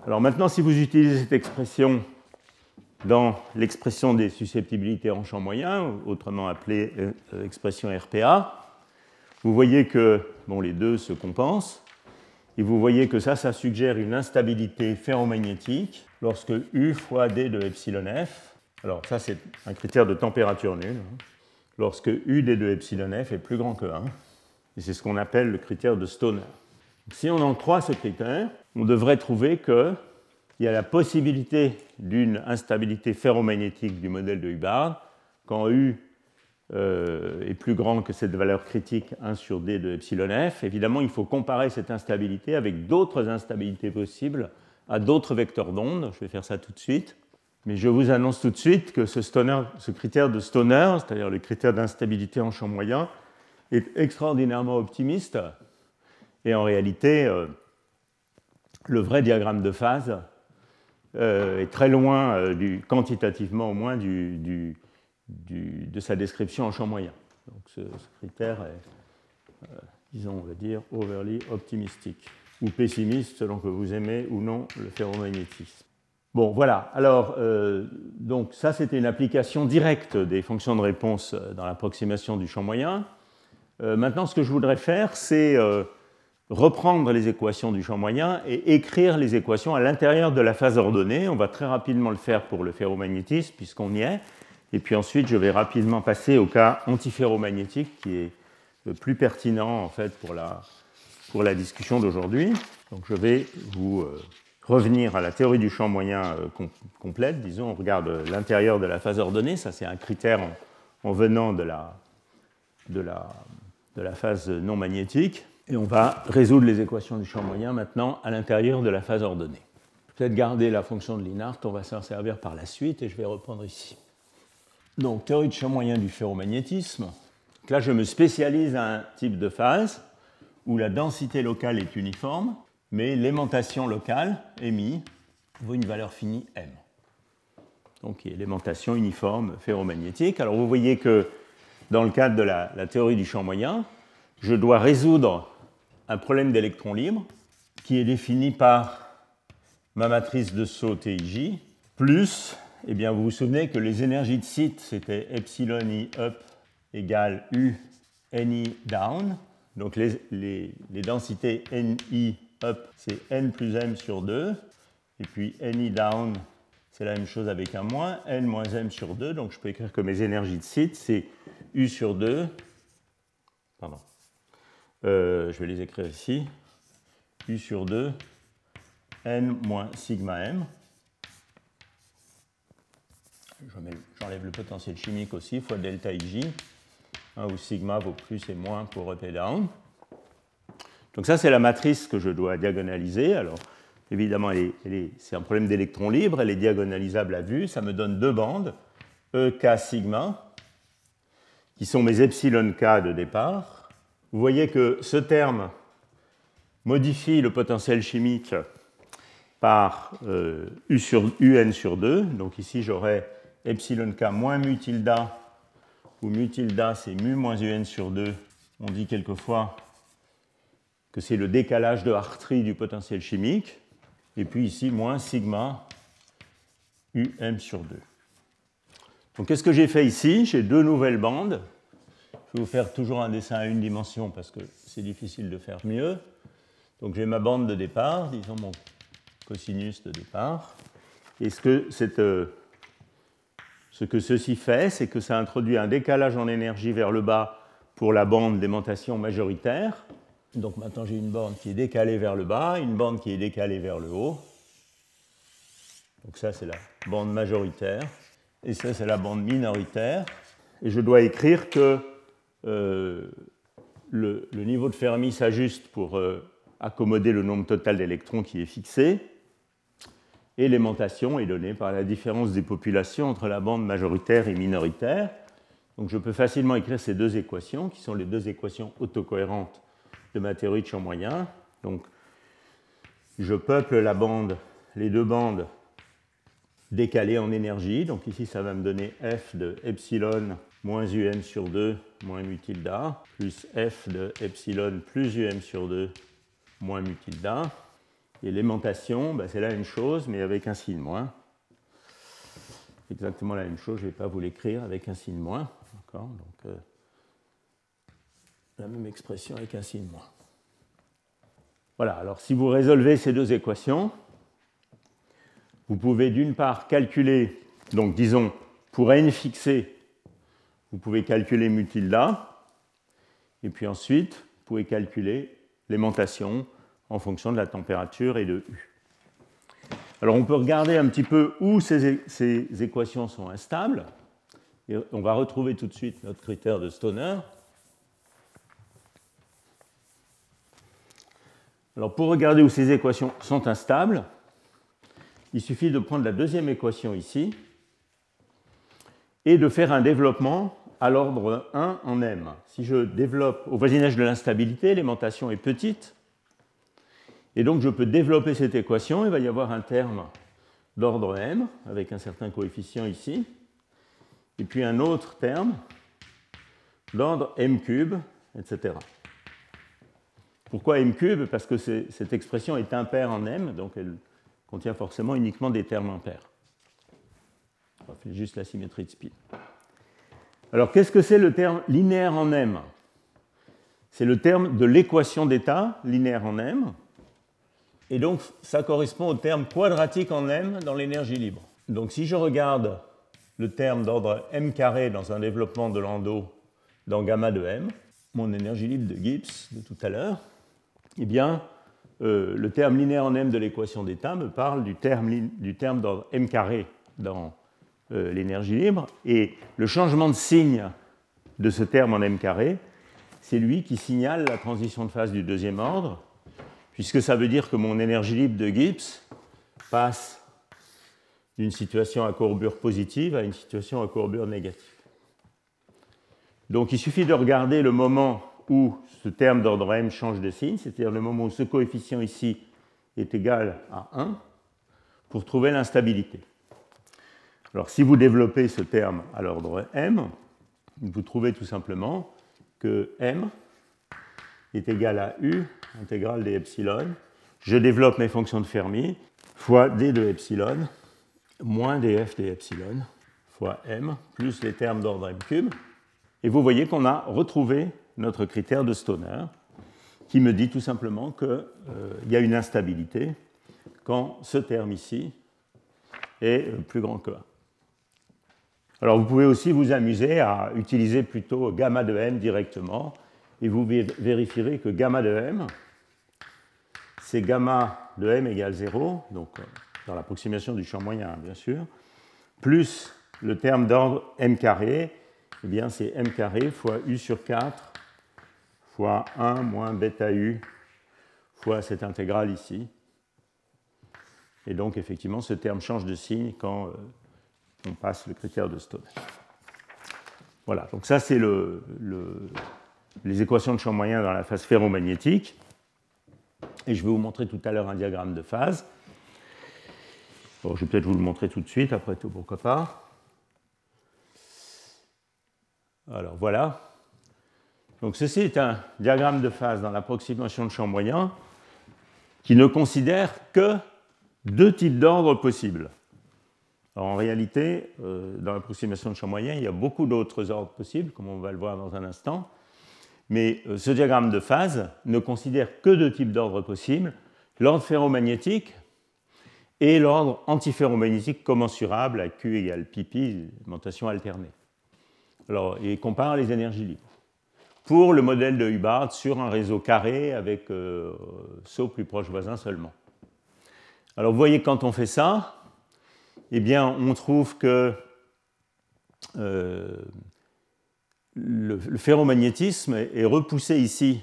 Alors maintenant, si vous utilisez cette expression dans l'expression des susceptibilités en champ moyen, autrement appelée euh, expression RPA, Vous voyez que bon, les deux se compensent. Et vous voyez que ça, ça suggère une instabilité ferromagnétique lorsque U fois D de epsilon F. Alors ça, c'est un critère de température nulle. Hein. Lorsque U D de epsilon F est plus grand que 1. Et c'est ce qu'on appelle le critère de Stoner. Si on en croit ce critère, on devrait trouver qu'il y a la possibilité d'une instabilité ferromagnétique du modèle de Hubbard quand U euh, est plus grand que cette valeur critique 1 sur d de epsilon f, évidemment, il faut comparer cette instabilité avec d'autres instabilités possibles à d'autres vecteurs d'onde. Je vais faire ça tout de suite. Mais je vous annonce tout de suite que ce, ce critère de Stoner, c'est-à-dire le critère d'instabilité en champ moyen, est extraordinairement optimiste. Et en réalité, euh, le vrai diagramme de phase euh, est très loin, du, quantitativement au moins, du de sa description en champ moyen. Donc ce, critère est, euh, disons, on va dire, overly optimistique ou pessimiste selon que vous aimez ou non le ferromagnétisme. Bon, voilà. Alors, euh, donc ça, c'était une application directe des fonctions de réponse euh, dans l'approximation du champ moyen. Maintenant, ce que je voudrais faire, c'est reprendre les équations du champ moyen et écrire les équations à l'intérieur de la phase ordonnée. On va très rapidement le faire pour le ferromagnétisme, puisqu'on y est. Et puis ensuite, je vais rapidement passer au cas antiferromagnétique qui est le plus pertinent en fait pour la, pour la discussion d'aujourd'hui. Donc je vais vous euh, revenir à la théorie du champ moyen euh, complète. Disons, on regarde l'intérieur de la phase ordonnée. Ça, c'est un critère en, venant de la, de, la, de la phase non magnétique. Et on va résoudre les équations du champ moyen maintenant à l'intérieur de la phase ordonnée. Peut-être garder la fonction de Linhart, on va s'en servir par la suite et je vais reprendre ici. Donc, théorie de champ moyen du ferromagnétisme. là, je me spécialise à un type de phase où la densité locale est uniforme, mais l'aimantation locale, mi, vaut une valeur finie m. Donc, l'aimantation uniforme ferromagnétique. Alors, vous voyez que dans le cadre de la, théorie du champ moyen, je dois résoudre un problème d'électrons libres qui est défini par ma matrice de saut TIJ plus eh bien, vous vous souvenez que les énergies de site, c'était epsilon i up égale u ni down. Donc les, les, les, densités ni up, c'est n plus m sur 2. Et puis ni down, c'est la même chose avec un moins, n moins m sur 2. Donc je peux écrire que mes énergies de site, c'est u sur 2. Pardon. Euh, je vais les écrire ici. u sur 2, n moins sigma m j'enlève le potentiel chimique aussi, fois delta Ij, où sigma vaut plus et moins pour up et down. Donc ça, c'est la matrice que je dois diagonaliser. Alors, évidemment, c'est un problème d'électrons libres, elle est diagonalisable à vue. Ça me donne deux bandes, EK sigma, qui sont mes epsilon k de départ. Vous voyez que ce terme modifie le potentiel chimique par euh, U sur, UN sur 2. Donc ici, j'aurai epsilon k moins mu tilde, où mu tilde c'est mu moins un sur 2. On dit quelquefois que c'est le décalage de Hartree du potentiel chimique. Et puis ici, moins sigma um sur 2. Donc qu'est-ce que j'ai fait ici? J'ai deux nouvelles bandes. Je vais vous faire toujours un dessin à une dimension parce que c'est difficile de faire mieux. Donc j'ai ma bande de départ, disons mon cosinus de départ. Et ce que cette euh, ce que ceci fait, c'est que ça introduit un décalage en énergie vers le bas pour la bande d'aimantation majoritaire. Donc maintenant j'ai une bande qui est décalée vers le bas, une bande qui est décalée vers le haut. Donc ça c'est la bande majoritaire et ça c'est la bande minoritaire. Et je dois écrire que euh, le, niveau de Fermi s'ajuste pour euh, accommoder le nombre total d'électrons qui est fixé et l'aimantation est donnée par la différence des populations entre la bande majoritaire et minoritaire. Donc je peux facilement écrire ces deux équations, qui sont les deux équations autocohérentes de ma théorie de champ moyen. Donc je peuple la bande, les deux bandes décalées en énergie. Donc ici, ça va me donner f de epsilon moins um sur 2 moins mu tilde, plus f de epsilon plus um sur 2 moins mu tilde. Et l'aimantation, ben, c'est la même chose, mais avec un signe moins. Exactement la même chose, je ne vais pas vous l'écrire avec un signe moins. Donc, euh, la même expression avec un signe moins. Voilà, alors si vous résolvez ces deux équations, vous pouvez d'une part calculer, donc disons, pour n fixé, vous pouvez calculer mu tilde et puis ensuite, vous pouvez calculer l'aimantation en fonction de la température et de U. Alors on peut regarder un petit peu où ces, ces équations sont instables. Et on va retrouver tout de suite notre critère de Stoner. Alors pour regarder où ces équations sont instables, il suffit de prendre la deuxième équation ici et de faire un développement à l'ordre 1 en m. Si je développe au voisinage de l'instabilité, l'aimantation est petite, et donc je peux développer cette équation, il va y avoir un terme d'ordre m avec un certain coefficient ici, et puis un autre terme d'ordre m cube, etc. Pourquoi m cube? Parce que cette expression est impaire en m, donc elle contient forcément uniquement des termes impairs. On fait juste la symétrie de spin. Alors qu'est-ce que c'est le terme linéaire en m? C'est le terme de l'équation d'état linéaire en m. Et donc ça correspond au terme quadratique en m dans l'énergie libre. Donc si je regarde le terme d'ordre m carré dans un développement de Landau dans gamma de m, mon énergie libre de Gibbs de tout à l'heure, eh bien, euh, le terme linéaire en m de l'équation d'état me parle du terme, du terme d'ordre m carré dans euh, l'énergie libre, et le changement de signe de ce terme en m carré, c'est lui qui signale la transition de phase du deuxième ordre, puisque ça veut dire que mon énergie libre de Gibbs passe d'une situation à courbure positive à une situation à courbure négative. Donc il suffit de regarder le moment où ce terme d'ordre m change de signe, c'est-à-dire le moment où ce coefficient ici est égal à 1, pour trouver l'instabilité. Alors si vous développez ce terme à l'ordre m, vous trouvez tout simplement que m est égal à u intégrale des epsilon. Je développe mes fonctions de Fermi fois d de epsilon moins df des epsilon fois m plus les termes d'ordre m cube. Et vous voyez qu'on a retrouvé notre critère de Stoner, qui me dit tout simplement qu'il euh, y a une instabilité quand ce terme ici est euh, plus grand que 1. Alors vous pouvez aussi vous amuser à utiliser plutôt gamma de m directement, et vous vérifierez que gamma de m, c'est gamma de m égale 0, donc euh, dans l'approximation du champ moyen bien sûr, plus le terme d'ordre m carré, eh bien c'est m carré fois u sur 4 fois 1 moins bêta u fois cette intégrale ici. Et donc, effectivement, ce terme change de signe quand euh, on passe le critère de Stone. Voilà, donc ça, c'est le, les équations de champ moyen dans la phase ferromagnétique. Et je vais vous montrer tout à l'heure un diagramme de phase. Bon, je vais peut-être vous le montrer tout de suite, après tout, pourquoi pas. Alors voilà, donc ceci est un diagramme de phase dans l'approximation de champ moyen qui ne considère que deux types d'ordres possibles. en réalité, euh, dans l'approximation de champ moyen, il y a beaucoup d'autres ordres possibles, comme on va le voir dans un instant. Mais euh, ce diagramme de phase ne considère que deux types d'ordres possibles, l'ordre ferromagnétique et l'ordre antiferromagnétique commensurable à Q égale pi alimentation alternée. Alors, il compare les énergies libres pour le modèle de Hubbard sur un réseau carré avec euh, saut plus proche voisin seulement. Alors vous voyez quand on fait ça, eh bien on trouve que euh, le, ferromagnétisme est repoussé ici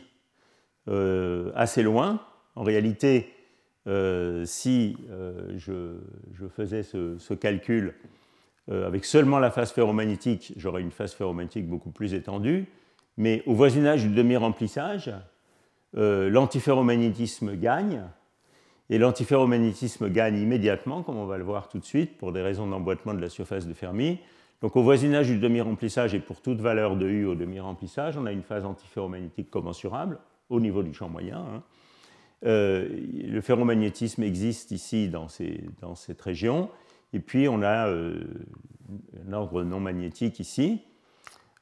euh, assez loin. En réalité, si je, faisais ce, ce calcul avec seulement la phase ferromagnétique, j'aurais une phase ferromagnétique beaucoup plus étendue mais au voisinage du demi-remplissage, euh, l'antiferromagnétisme gagne, et l'antiferromagnétisme gagne immédiatement, comme on va le voir tout de suite, pour des raisons d'emboîtement de la surface de Fermi. Donc au voisinage du demi-remplissage et pour toute valeur de U au demi-remplissage, on a une phase antiferromagnétique commensurable au niveau du champ moyen. Hein. Euh, le ferromagnétisme existe ici dans, cette région, et puis on a euh, un ordre non magnétique ici.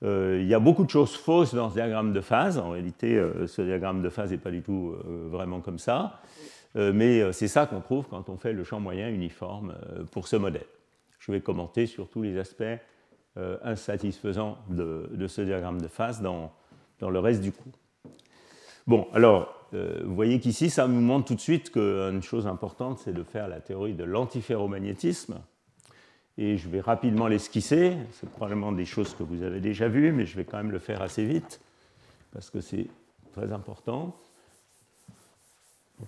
Euh, il y a beaucoup de choses fausses dans ce diagramme de phase. En réalité, euh, ce diagramme de phase n'est pas du tout vraiment comme ça. mais c'est ça qu'on trouve quand on fait le champ moyen uniforme pour ce modèle. Je vais commenter sur tous les aspects insatisfaisants de, ce diagramme de phase dans, dans le reste du cours. Bon, alors, euh, vous voyez qu'ici, ça nous montre tout de suite qu'une chose importante, c'est de faire la théorie de l'antiferromagnétisme. Et je vais rapidement l'esquisser. C'est probablement des choses que vous avez déjà vues, mais je vais quand même le faire assez vite, parce que c'est très important.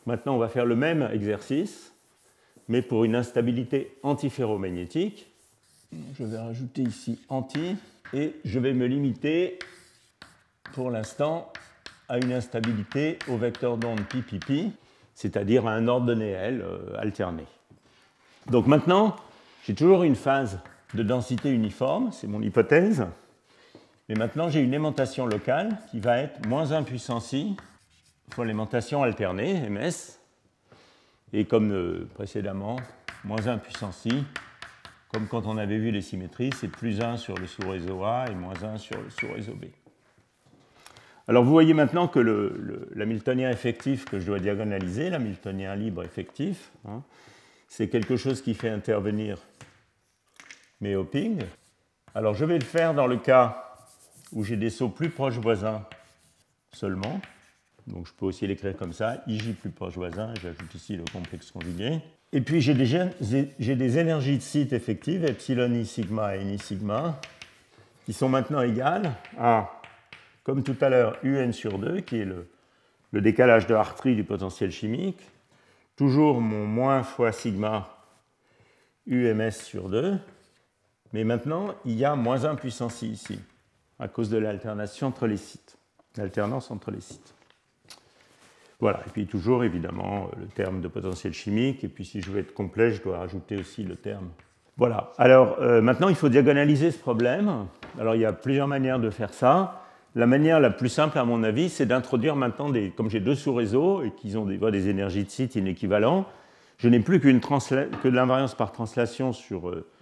Maintenant, on va faire le même exercice, mais pour une instabilité antiferromagnétique. Je vais rajouter ici anti, et je vais me limiter pour l'instant à une instabilité au vecteur d'onde pi c'est-à-dire à un ordonnée L euh, alterné. Donc maintenant, j'ai toujours une phase de densité uniforme, c'est mon hypothèse, mais maintenant j'ai une aimantation locale qui va être moins 1 puissance i fois l'aimantation alternée, ms, et comme euh, précédemment, moins 1 puissance i, comme quand on avait vu les symétries, c'est plus 1 sur le sous-réseau A et moins 1 sur le sous-réseau B. Alors vous voyez maintenant que l'hamiltonien effectif que je dois diagonaliser, l'hamiltonien libre effectif, hein, c'est quelque chose qui fait intervenir mes hoppings. Alors je vais le faire dans le cas où j'ai des sauts plus proches voisins seulement. Donc je peux aussi l'écrire comme ça, IJ plus proche voisin, j'ajoute ici le complexe conjugué. Et puis j'ai des, des, énergies de site effectives, epsilon i sigma et ni sigma, qui sont maintenant égales à comme tout à l'heure, UN sur 2, qui est le, décalage de Hartree du potentiel chimique, toujours mon moins fois sigma UMS sur 2, mais maintenant, il y a moins 1 puissance i ici, à cause de l'alternation entre les sites, l'alternance entre les sites. Voilà, et puis toujours évidemment le terme de potentiel chimique, et puis si je veux être complet, je dois rajouter aussi le terme. Voilà, alors euh, maintenant il faut diagonaliser ce problème. Alors il y a plusieurs manières de faire ça. La manière la plus simple, à mon avis, c'est d'introduire maintenant, des, comme j'ai deux sous-réseaux et qu'ils ont des, des, énergies de site inéquivalents, je n'ai plus que de l'invariance par translation sur euh, euh,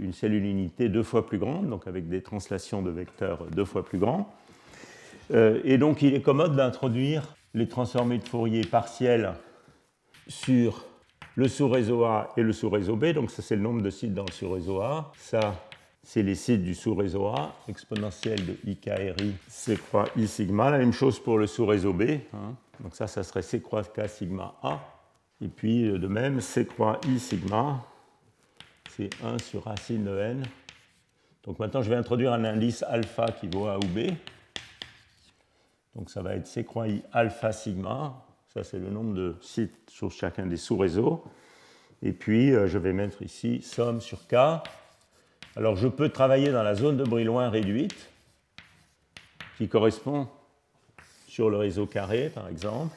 une cellule unité deux fois plus grande, donc avec des translations de vecteurs deux fois plus grands. Euh, et donc il est commode d'introduire les transformés de Fourier partiels sur le sous-réseau A et le sous-réseau B. Donc ça c'est le nombre de sites dans le sous-réseau A. Ça c'est les sites du sous-réseau A, exponentielle de IKRI, C croix I sigma. La même chose pour le sous-réseau B. Hein. Donc ça, ça serait C croix K sigma A. Et puis euh, de même, C croix I sigma, c'est 1 sur racine de n. Donc maintenant, je vais introduire un indice alpha qui vaut A ou B. Donc ça va être C croix I alpha sigma. Ça, c'est le nombre de sites sur chacun des sous-réseaux. Et puis, euh, je vais mettre ici somme sur K alors je peux travailler dans la zone de Brillouin réduite, qui correspond sur le réseau carré, par exemple.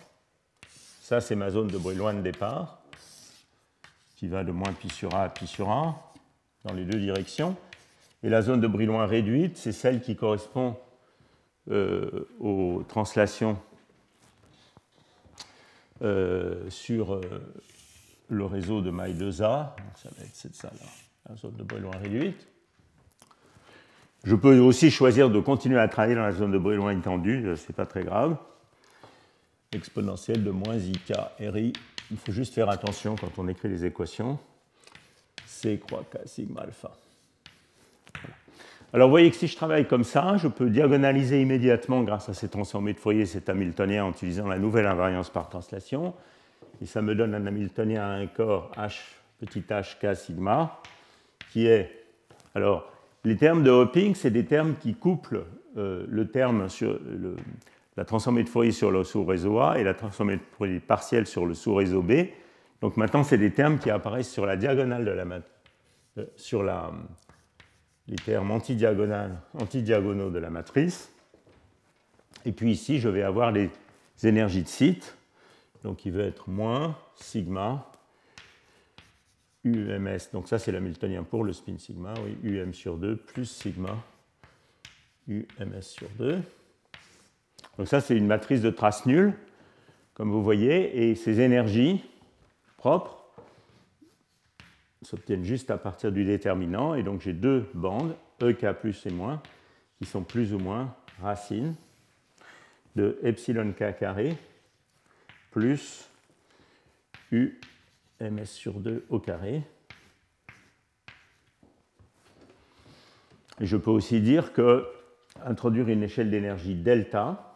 Ça, c'est ma zone de Brillouin de départ, qui va de moins pi sur A à pi sur A, dans les deux directions. Et la zone de Brillouin réduite, c'est celle qui correspond euh, aux translations euh, sur euh, le réseau de maille 2A. Ça va être cette salle-là la zone de Brillouin réduite. Je peux aussi choisir de continuer à travailler dans la zone de Brillouin étendue, ce n'est pas très grave. Exponentielle de moins IK RI. Il faut juste faire attention quand on écrit les équations. C croix K sigma alpha. Alors vous voyez que si je travaille comme ça, je peux diagonaliser immédiatement grâce à ces transformés de Fourier, cet Hamiltonien en utilisant la nouvelle invariance par translation. Et ça me donne un Hamiltonien à un corps H petit h K sigma qui est. Alors, les termes de hopping, c'est des termes qui couplent euh, le terme sur la transformée de Fourier sur le sous-réseau A et la transformée de Fourier partielle sur le sous-réseau B. Donc maintenant, c'est des termes qui apparaissent sur la diagonale de la euh, sur la, les termes antidiagonaux de la matrice. Et puis ici, je vais avoir les énergies de site, donc il veut être moins sigma UMS, donc ça c'est l'hamiltonien pour le spin sigma, oui, UM sur 2 plus sigma UMS sur 2. Donc ça c'est une matrice de traces nulles, comme vous voyez, et ces énergies propres s'obtiennent juste à partir du déterminant, et donc j'ai deux bandes, EK plus et moins, qui sont plus ou moins racines de epsilon k carré plus u ms sur 2 au carré. Je peux aussi dire que introduire une échelle d'énergie delta,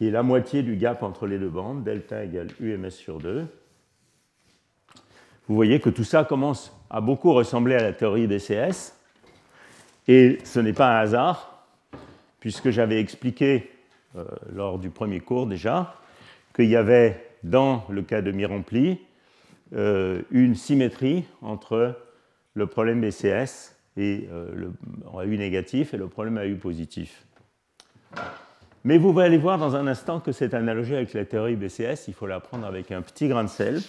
qui est la moitié du gap entre les deux bandes, delta égale UMS sur 2. Vous voyez que tout ça commence à beaucoup ressembler à la théorie BCS, et ce n'est pas un hasard, puisque j'avais expliqué euh, lors du premier cours déjà qu'il y avait dans le cas de mi-rempli euh, une symétrie entre le problème BCS et euh, le AU négatif et le problème AU positif. Mais vous allez voir dans un instant que cette analogie avec la théorie BCS, il faut la prendre avec un petit grain de sel.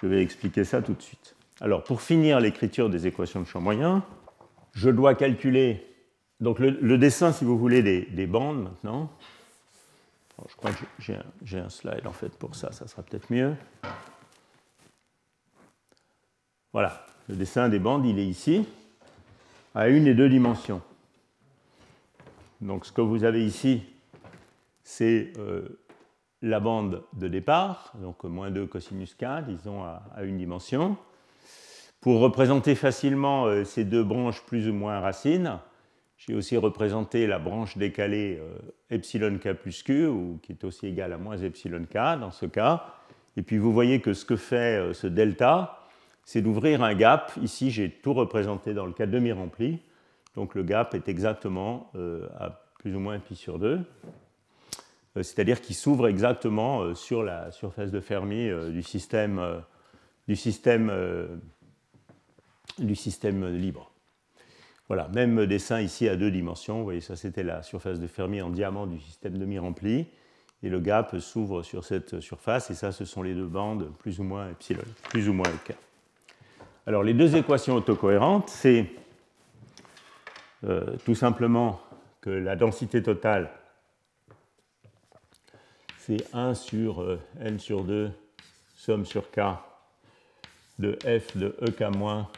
Je vais expliquer ça tout de suite. Alors, pour finir l'écriture des équations de champ moyen, je dois calculer donc le, dessin, si vous voulez, des, bandes maintenant. je crois que j'ai un, slide en fait pour ça, ça sera peut-être mieux. Voilà, le dessin des bandes, il est ici, à une et deux dimensions. Donc ce que vous avez ici, c'est euh, la bande de départ, donc moins 2 cosinus k, disons à, une dimension. Pour représenter facilement euh, ces deux branches plus ou moins racines, j'ai aussi représenté la branche décalée euh, epsilon k plus q, ou qui est aussi égale à moins epsilon k dans ce cas. Et puis vous voyez que ce que fait ce delta, c'est d'ouvrir un gap. Ici, j'ai tout représenté dans le cas demi-rempli. Donc le gap est exactement euh, à plus ou moins pi sur 2. C'est-à-dire qu'il s'ouvre exactement sur la surface de Fermi du système libre. Voilà, même dessin ici à deux dimensions. Vous voyez, ça c'était la surface de Fermi en diamant du système demi-rempli. Et le gap s'ouvre sur cette surface, et ça, ce sont les deux bandes plus ou moins epsilon, plus ou moins k. Alors, les deux équations autocohérentes, c'est euh, tout simplement que la densité totale, c'est 1 sur euh, n sur 2, somme sur k de f de ek moins,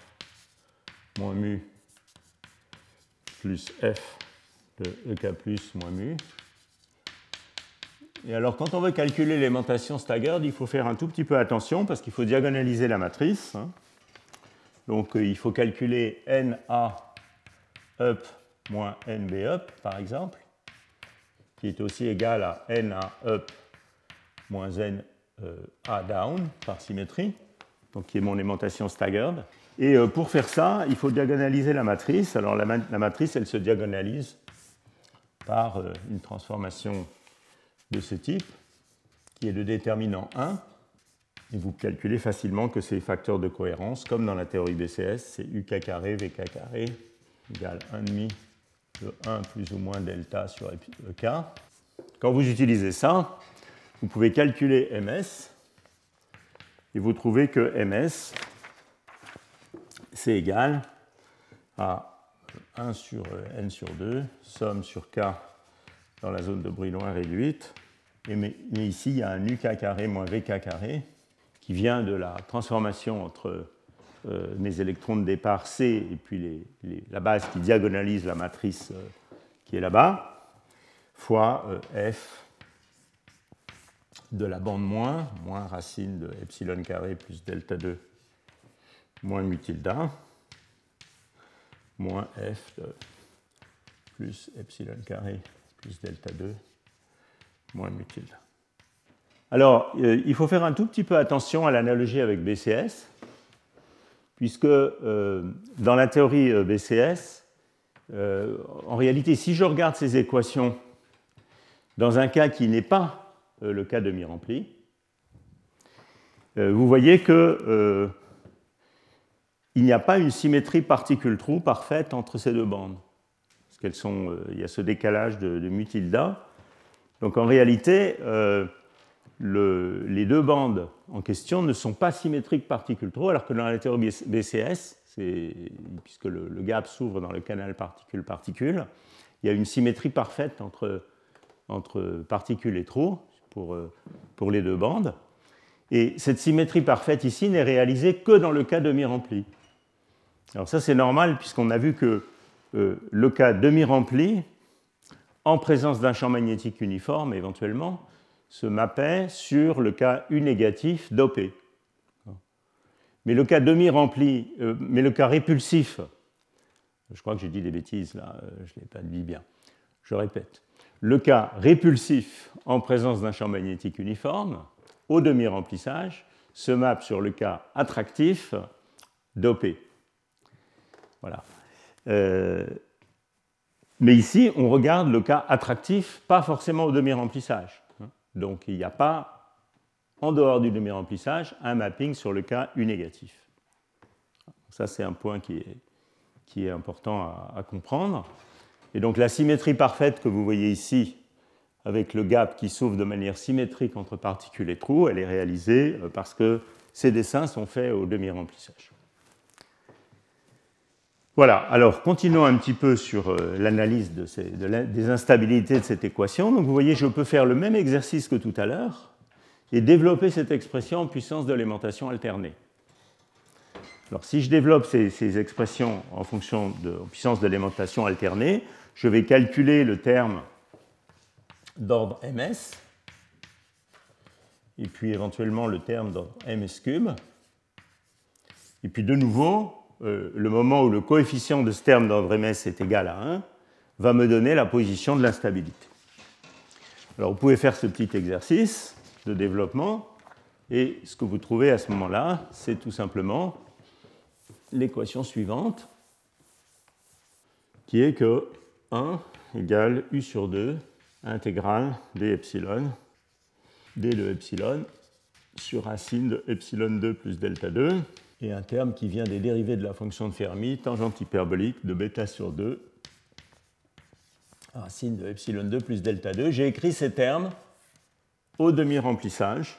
moins mu plus f de ek plus moins mu. Et alors, quand on veut calculer l'aimantation staggered, il faut faire un tout petit peu attention parce qu'il faut diagonaliser la matrice. Hein. Donc, euh, il faut calculer NA up moins NB up, par exemple, qui est aussi égal à NA up moins NA euh, down par symétrie, donc qui est mon aimantation staggered. Et euh, pour faire ça, il faut diagonaliser la matrice. Alors la, matrice, elle se diagonalise par euh, une transformation de ce type, qui est le déterminant 1. Et vous calculez facilement que ces facteurs de cohérence, comme dans la théorie BCS, c'est UK carré, VK carré, égale 1,5 de 1 plus ou moins delta sur EK. Quand vous utilisez ça, vous pouvez calculer MS, et vous trouvez que MS, c'est égal à 1 sur n sur 2, somme sur k dans la zone de Brillouin réduite. Et mais, ici, il y a un uk carré moins vk carré qui vient de la transformation entre euh, mes électrons de départ C et puis la base qui diagonalise la matrice euh, qui est là-bas, fois euh, f de la bande moins, moins racine de epsilon carré plus delta 2 moins mu tilde moins f de plus epsilon carré plus delta 2 moins mu tilde. Alors, euh, il faut faire un tout petit peu attention à l'analogie avec BCS, puisque euh, dans la théorie euh, BCS, en réalité, si je regarde ces équations dans un cas qui n'est pas le cas demi-rempli, vous voyez que il n'y a pas une symétrie particule-trou parfaite entre ces deux bandes. Parce sont, euh, il y a ce décalage de, de mutilda. Donc en réalité, euh, les deux bandes en question ne sont pas symétriques particule-trou, alors que dans la théorie BCS, puisque le, gap s'ouvre dans le canal particule-particule, il y a une symétrie parfaite entre, entre particules et trous euh, pour les deux bandes. Et cette symétrie parfaite ici n'est réalisée que dans le cas demi-rempli. Alors ça c'est normal puisqu'on a vu que le cas demi-rempli, en présence d'un champ magnétique uniforme éventuellement, se mappait sur le cas U négatif dopé. Mais le cas demi-rempli, euh, mais le cas répulsif, je crois que j'ai dit des bêtises là, euh, je ne l'ai pas dit bien, je répète. Le cas répulsif en présence d'un champ magnétique uniforme, au demi-remplissage, se mappe sur le cas attractif dopé. Voilà. Euh, mais ici, on regarde le cas attractif, pas forcément au demi-remplissage. Donc il n'y a pas, en dehors du demi-remplissage, un mapping sur le cas U négatif. Ça, c'est un point qui est, important à, comprendre. Et donc la symétrie parfaite que vous voyez ici, avec le gap qui s'ouvre de manière symétrique entre particules et trous, elle est réalisée euh, parce que ces dessins sont faits au demi-remplissage. Voilà, alors continuons un petit peu sur euh, l'analyse des instabilités de cette équation. Donc vous voyez, je peux faire le même exercice que tout à l'heure et développer cette expression en puissance d'élémentation alternée. Alors si je développe ces, expressions en fonction de puissance d'élémentation alternée, je vais calculer le terme d'ordre ms, et puis éventuellement le terme d'ordre ms cube. Et puis de nouveau, euh, le moment où le coefficient de terme d'ordre ms est égal à 1 va me donner la position de l'instabilité. Alors vous pouvez faire ce petit exercice de développement et ce que vous trouvez à ce moment-là, c'est tout simplement l'équation suivante qui est que 1 égale u sur 2 intégrale d epsilon d de epsilon sur racine de epsilon 2 plus delta 2 et un terme qui vient des dérivés de la fonction de Fermi, tangente hyperbolique de bêta sur 2, racine de epsilon 2 plus delta 2. J'ai écrit ces termes au demi-remplissage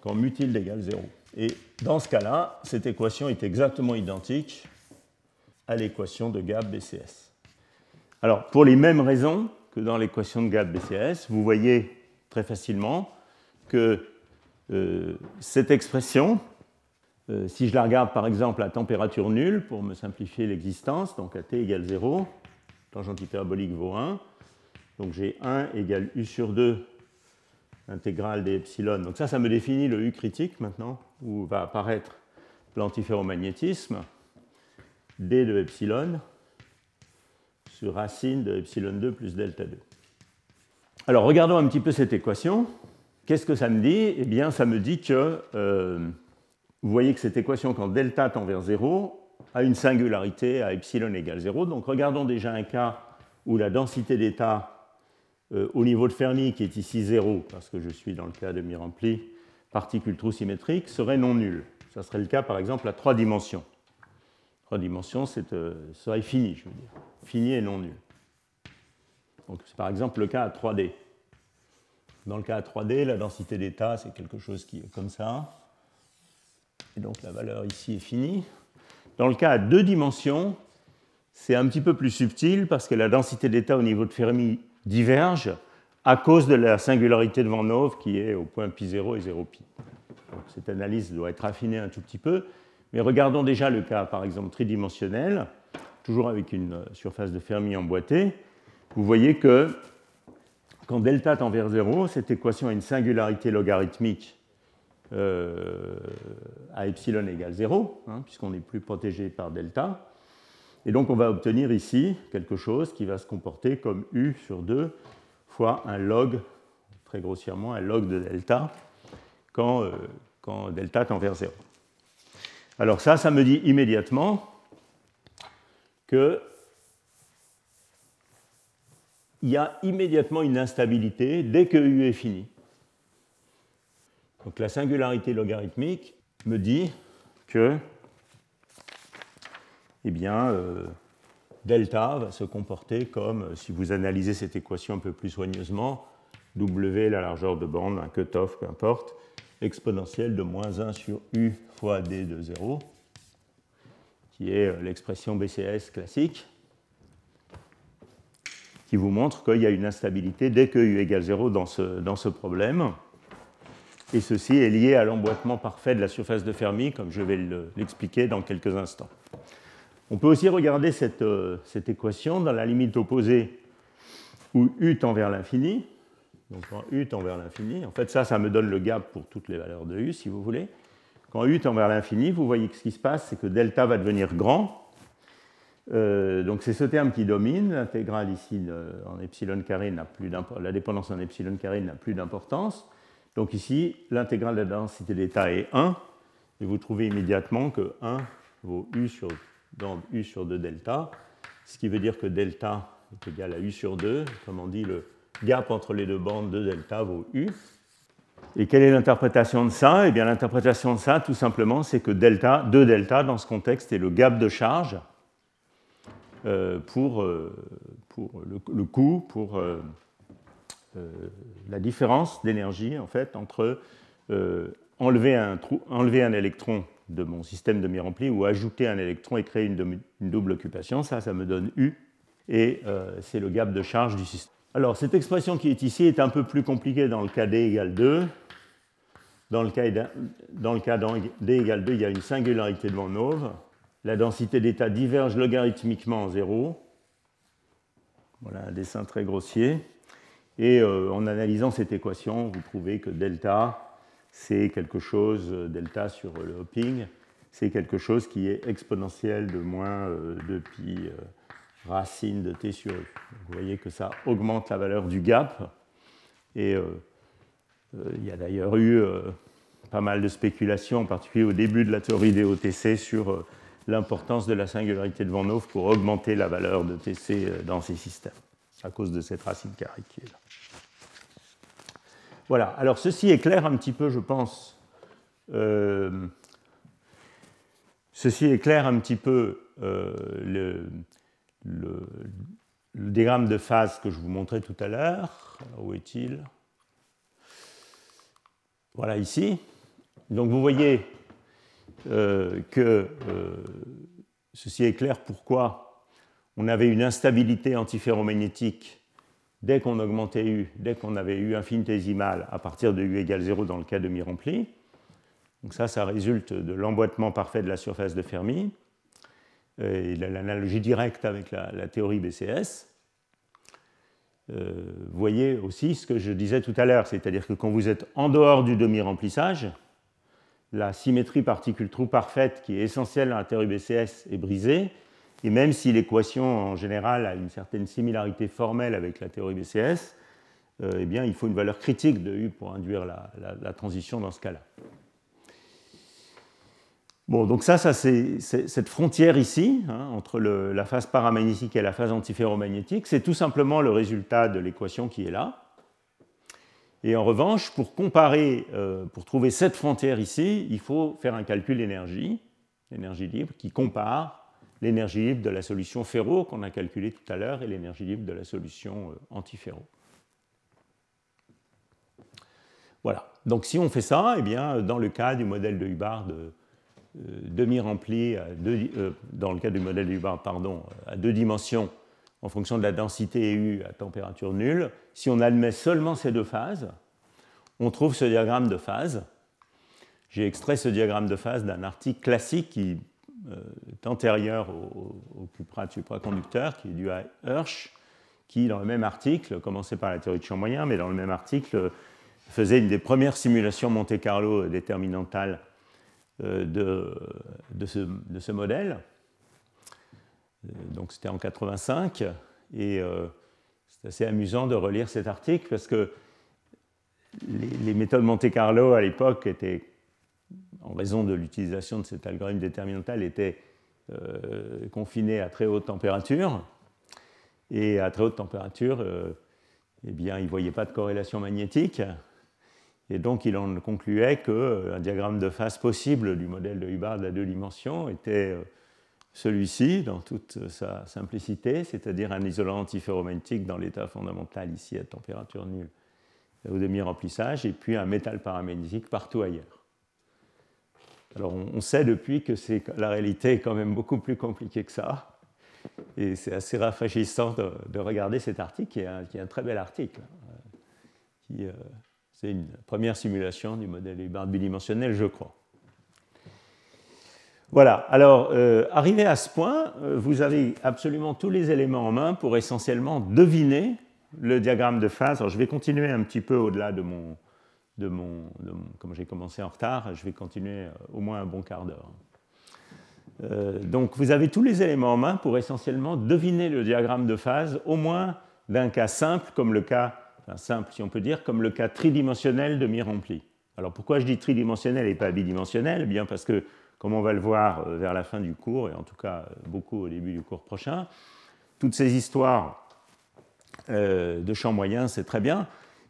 quand mu tilde égale 0. Et dans ce cas-là, cette équation est exactement identique à l'équation de Gab BCS. Alors, pour les mêmes raisons que dans l'équation de Gab BCS, vous voyez très facilement que euh, cette expression, euh, si je la regarde par exemple à température nulle, pour me simplifier l'existence, donc à t égale 0, tangente hyperbolique vaut 1, donc j'ai 1 égale u sur 2 intégrale des epsilon. Donc ça, ça me définit le u critique maintenant, où va apparaître l'antiferromagnétisme, d de epsilon sur racine de epsilon 2 plus delta 2. Alors regardons un petit peu cette équation. Qu'est-ce que ça me dit? Eh bien, ça me dit que euh, vous voyez que cette équation, quand delta tend vers 0, a une singularité à epsilon égale 0. Donc regardons déjà un cas où la densité d'état euh, au niveau de Fermi, qui est ici 0, parce que je suis dans le cas demi-rempli, particule trou symétrique, serait non nulle. Ça serait le cas par exemple à trois dimensions. Trois dimensions, c'est euh, serait fini, je veux dire. Fini et non nul. Donc c'est par exemple le cas à 3D. Dans le cas à 3D, la densité d'état, c'est quelque chose qui est comme ça. Et donc la valeur ici est finie. Dans le cas à deux dimensions, c'est un petit peu plus subtil parce que la densité d'état au niveau de Fermi diverge à cause de la singularité de Van Hove qui est au point π0 et 0π. Donc cette analyse doit être affinée un tout petit peu. Mais regardons déjà le cas, par exemple, tridimensionnel, toujours avec une surface de Fermi emboîtée. Vous voyez que quand delta tend vers 0, cette équation a une singularité logarithmique euh, à epsilon égale 0, hein, puisqu'on n'est plus protégé par delta. Et donc on va obtenir ici quelque chose qui va se comporter comme u sur 2 fois un log, très grossièrement, un log de delta quand, euh, quand delta tend vers 0. Alors ça, ça me dit immédiatement que il y a immédiatement une instabilité dès que u est fini. Donc la singularité logarithmique me dit que eh bien, euh, delta va se comporter comme, si vous analysez cette équation un peu plus soigneusement, W, la largeur de bande, un cutoff, peu importe, exponentielle de moins 1 sur U fois D de 0, qui est euh, l'expression BCS classique, qui vous montre qu'il y a une instabilité dès que U égale 0 dans ce, dans ce problème. Et ceci est lié à l'emboîtement parfait de la surface de Fermi, comme je vais l'expliquer dans quelques instants. On peut aussi regarder cette, cette équation dans la limite opposée où U tend vers l'infini. Donc quand U tend vers l'infini, en fait ça, ça me donne le gap pour toutes les valeurs de U, si vous voulez. Quand U tend vers l'infini, vous voyez que ce qui se passe, c'est que delta va devenir grand. Euh, donc c'est ce terme qui domine. L'intégrale ici en epsilon carré n'a plus la dépendance en epsilon carré n'a plus d'importance. Donc ici, l'intégrale de la densité d'état est 1, et vous trouvez immédiatement que 1 vaut U sur, dans U sur 2 delta, ce qui veut dire que delta est égal à U sur 2, comme on dit le gap entre les deux bandes de delta vaut U. Et quelle est l'interprétation de ça? Eh bien, l'interprétation de ça, tout simplement, c'est que delta, 2 delta, dans ce contexte, est le gap de charge euh, pour, euh, le, coût, pour euh, la différence d'énergie, en fait, entre enlever un, trou, enlever un électron de mon système demi-rempli ou ajouter un électron et créer une, double occupation. Ça, ça me donne U, et c'est le gap de charge du système. Alors, cette expression qui est ici est un peu plus compliquée dans le cas d égale 2. Dans le cas, dans le cas d égale 2, il y a une singularité de Van Hove. La densité d'état diverge logarithmiquement en zéro. Voilà un dessin très grossier. Et euh, en analysant cette équation, vous trouvez que delta, c'est quelque chose, euh, delta sur le hopping, c'est quelque chose qui est exponentiel de moins 2 euh, pi racine de t sur u. Vous voyez que ça augmente la valeur du gap. Et il y a d'ailleurs eu pas mal de spéculations, en particulier au début de la théorie des OTC, sur l'importance de la singularité de Van Hove pour augmenter la valeur de TC dans ces systèmes, à cause de cette racine carrée qui est là. Voilà, alors ceci éclaire un petit peu, je pense, ceci éclaire un petit peu le, le, diagramme de phase que je vous montrais tout à l'heure. Où est-il? Voilà ici. Donc vous voyez euh, que euh, ceci est clair pourquoi on avait une instabilité antiferromagnétique dès qu'on augmentait U, dès qu'on avait U infinitésimal à partir de U égale 0 dans le cas demi-rempli. Donc ça, ça résulte de l'emboîtement parfait de la surface de Fermi. Et l'analogie directe avec la, théorie BCS, euh, voyez aussi ce que je disais tout à l'heure, c'est-à-dire que quand vous êtes en dehors du demi-remplissage, la symétrie particule-trou parfaite qui est essentielle dans la théorie BCS est brisée, et même si l'équation en général a une certaine similarité formelle avec la théorie BCS, euh, eh bien, il faut une valeur critique de U pour induire la transition dans ce cas-là. Bon, donc ça, ça c'est cette frontière ici, hein, entre la phase paramagnétique et la phase antiferromagnétique, c'est tout simplement le résultat de l'équation qui est là. Et en revanche, pour comparer, euh, pour trouver cette frontière ici, il faut faire un calcul d'énergie, l'énergie libre, qui compare l'énergie libre de la solution ferro qu'on a calculée tout à l'heure et l'énergie libre de la solution euh, antiferro. Voilà. Donc si on fait ça, eh bien, dans le cas du modèle de Hubbard euh, demi-rempli, euh, dans le cas du modèle du bar, pardon, à deux dimensions en fonction de la densité U à température nulle. Si on admet seulement ces deux phases, on trouve ce diagramme de phase. J'ai extrait ce diagramme de phase d'un article classique qui est antérieur au, au cupra supraconducteur, qui est dû à Hirsch, qui, dans le même article, commençait par la théorie de champ moyen, mais dans le même article, faisait une des premières simulations Monte-Carlo déterminantales euh, de, ce, modèle. Euh, donc c'était en 85 et euh, c'est assez amusant de relire cet article parce que les, méthodes Monte Carlo à l'époque étaient, en raison de l'utilisation de cet algorithme déterminantal, étaient confinées à très haute température. Et à très haute température, eh bien, ils ne voyaient pas de corrélation magnétique. Et donc il en concluait qu'un euh, diagramme de phase possible du modèle de Hubbard à deux dimensions était euh, celui-ci dans toute sa simplicité, c'est-à-dire un isolant antiferromagnétique dans l'état fondamental ici à température nulle au demi-remplissage, et puis un métal paramagnétique partout ailleurs. Alors on sait depuis que la réalité est quand même beaucoup plus compliquée que ça, et c'est assez rafraîchissant de, regarder cet article, qui est, un, très bel article, hein, euh, c'est une première simulation du modèle Hubbard bidimensionnel, je crois. Voilà, alors euh, arrivé à ce point, euh, vous avez absolument tous les éléments en main pour essentiellement deviner le diagramme de phase. Alors je vais continuer un petit peu au-delà de mon, comme j'ai commencé en retard, je vais continuer euh, au moins un bon quart d'heure. donc vous avez tous les éléments en main pour essentiellement deviner le diagramme de phase, au moins d'un cas simple, comme le cas, enfin simple si on peut dire, comme le cas tridimensionnel de mi-rempli. Alors pourquoi je dis tridimensionnel et pas bidimensionnel? Eh Bien parce que comme on va le voir euh, vers la fin du cours, et en tout cas euh, beaucoup au début du cours prochain. Toutes ces histoires euh, de champs moyens, c'est très bien,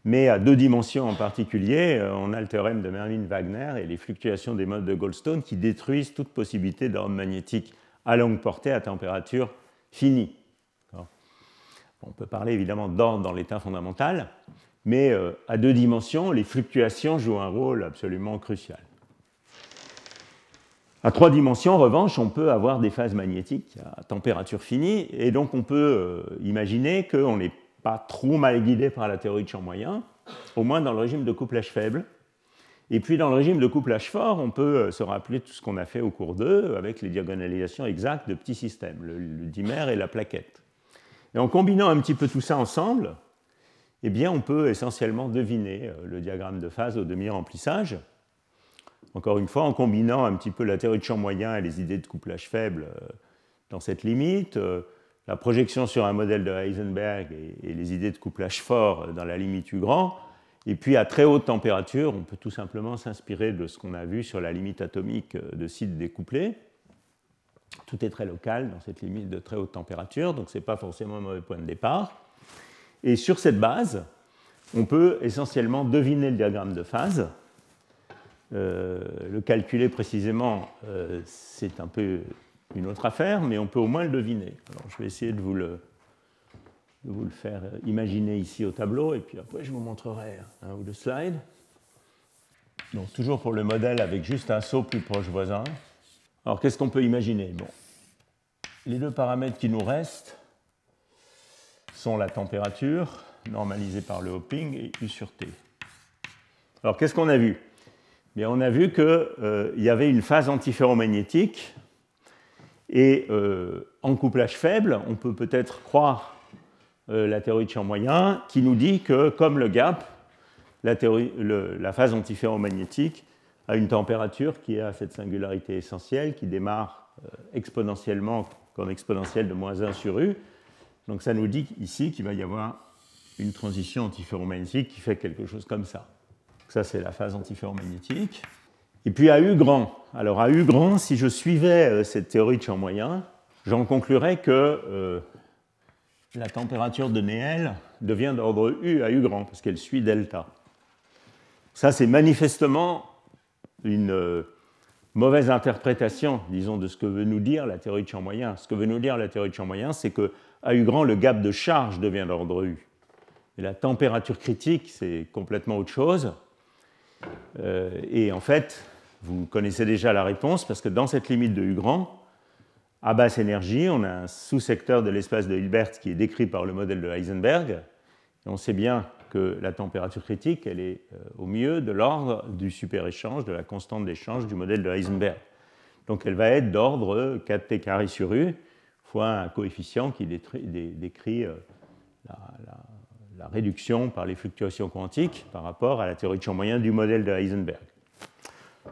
mais à deux dimensions en particulier, on a le théorème de Merlin-Wagner et les fluctuations des modes de Goldstone qui détruisent toute possibilité d'ordre magnétique à longue portée à température finie. On peut parler évidemment d'ordre dans l'état fondamental, mais à deux dimensions, les fluctuations jouent un rôle absolument crucial. À trois dimensions, en revanche, on peut avoir des phases magnétiques à température finie, et donc on peut euh, imaginer qu'on n'est pas trop mal guidé par la théorie de champ moyen, au moins dans le régime de couplage faible. Et puis dans le régime de couplage fort, on peut euh, se rappeler tout ce qu'on a fait au cours 2 avec les diagonalisations exactes de petits systèmes, le, dimère et la plaquette. Et en combinant un petit peu tout ça ensemble, eh bien, on peut essentiellement deviner euh, le diagramme de phase au demi-remplissage encore une fois, en combinant un petit peu la théorie de champ moyen et les idées de couplage faible euh, dans cette limite, la projection sur un modèle de Heisenberg et, les idées de couplage fort dans la limite U grand, et puis à très haute température, on peut tout simplement s'inspirer de ce qu'on a vu sur la limite atomique de sites découplés. Tout est très local dans cette limite de très haute température, donc ce n'est pas forcément un mauvais point de départ. Et sur cette base, on peut essentiellement deviner le diagramme de phase euh, le calculer précisément, euh, c'est un peu une autre affaire, mais on peut au moins le deviner. Alors, je vais essayer de vous le, faire imaginer ici au tableau, et puis après je vous montrerai un ou deux slides. Donc toujours pour le modèle avec juste un saut plus proche voisin. Alors qu'est-ce qu'on peut imaginer? Bon, les deux paramètres qui nous restent sont la température, normalisée par le hopping, et U sur T. Alors qu'est-ce qu'on a vu? On a vu qu'il euh, y avait une phase antiferromagnétique et euh, en couplage faible, on peut peut-être croire euh, la théorie de champ moyen qui nous dit que, comme le gap, la, phase antiferromagnétique a une température qui a cette singularité essentielle qui démarre exponentiellement comme exponentielle de moins 1 sur U. Donc ça nous dit ici qu'il va y avoir une transition antiferromagnétique qui fait quelque chose comme ça. Ça, c'est la phase antiferromagnétique. Et puis à U grand. Alors à U grand, si je suivais euh, cette théorie de champ moyen, j'en conclurais que euh, la température de Néel devient d'ordre U à U grand, parce qu'elle suit delta. Ça, c'est manifestement une euh, mauvaise interprétation, disons, de ce que veut nous dire la théorie de champ moyen. Ce que veut nous dire la théorie de champ moyen, c'est que à U grand, le gap de charge devient d'ordre U. Et la température critique, c'est complètement autre chose. Et en fait, vous connaissez déjà la réponse parce que dans cette limite de U grand, à basse énergie, on a un sous-secteur de l'espace de Hilbert qui est décrit par le modèle de Heisenberg. On sait bien que la température critique, elle est euh, au mieux de l'ordre du super-échange, de la constante d'échange du modèle de Heisenberg. Donc elle va être d'ordre 4t carré sur U fois un coefficient qui décrit euh, la, la réduction par les fluctuations quantiques par rapport à la théorie de champ moyen du modèle de Heisenberg.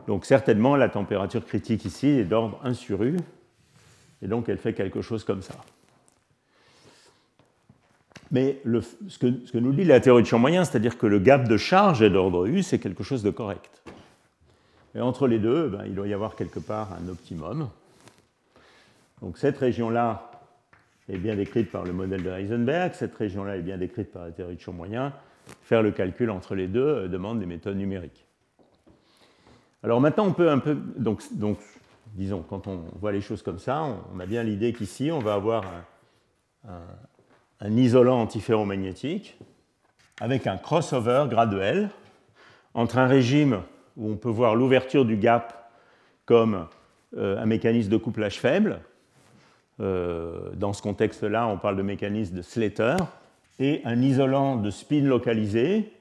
Donc certainement, la température critique ici est d'ordre 1 sur U, et donc elle fait quelque chose comme ça. Mais ce, que, nous dit la théorie de champ moyen, c'est-à-dire que le gap de charge est d'ordre U, c'est quelque chose de correct. Et entre les deux, ben, il doit y avoir quelque part un optimum. Donc cette région-là, est bien décrite par le modèle de Heisenberg, cette région-là est bien décrite par la théorie de champ moyen. Faire le calcul entre les deux euh, demande des méthodes numériques. Alors maintenant, on peut un peu. Donc, disons, quand on voit les choses comme ça, on, a bien l'idée qu'ici, on va avoir un, un, isolant antiferromagnétique avec un crossover graduel entre un régime où on peut voir l'ouverture du gap comme euh, un mécanisme de couplage faible, euh, dans ce contexte-là, on parle de mécanisme de Slater, et un isolant de spin localisé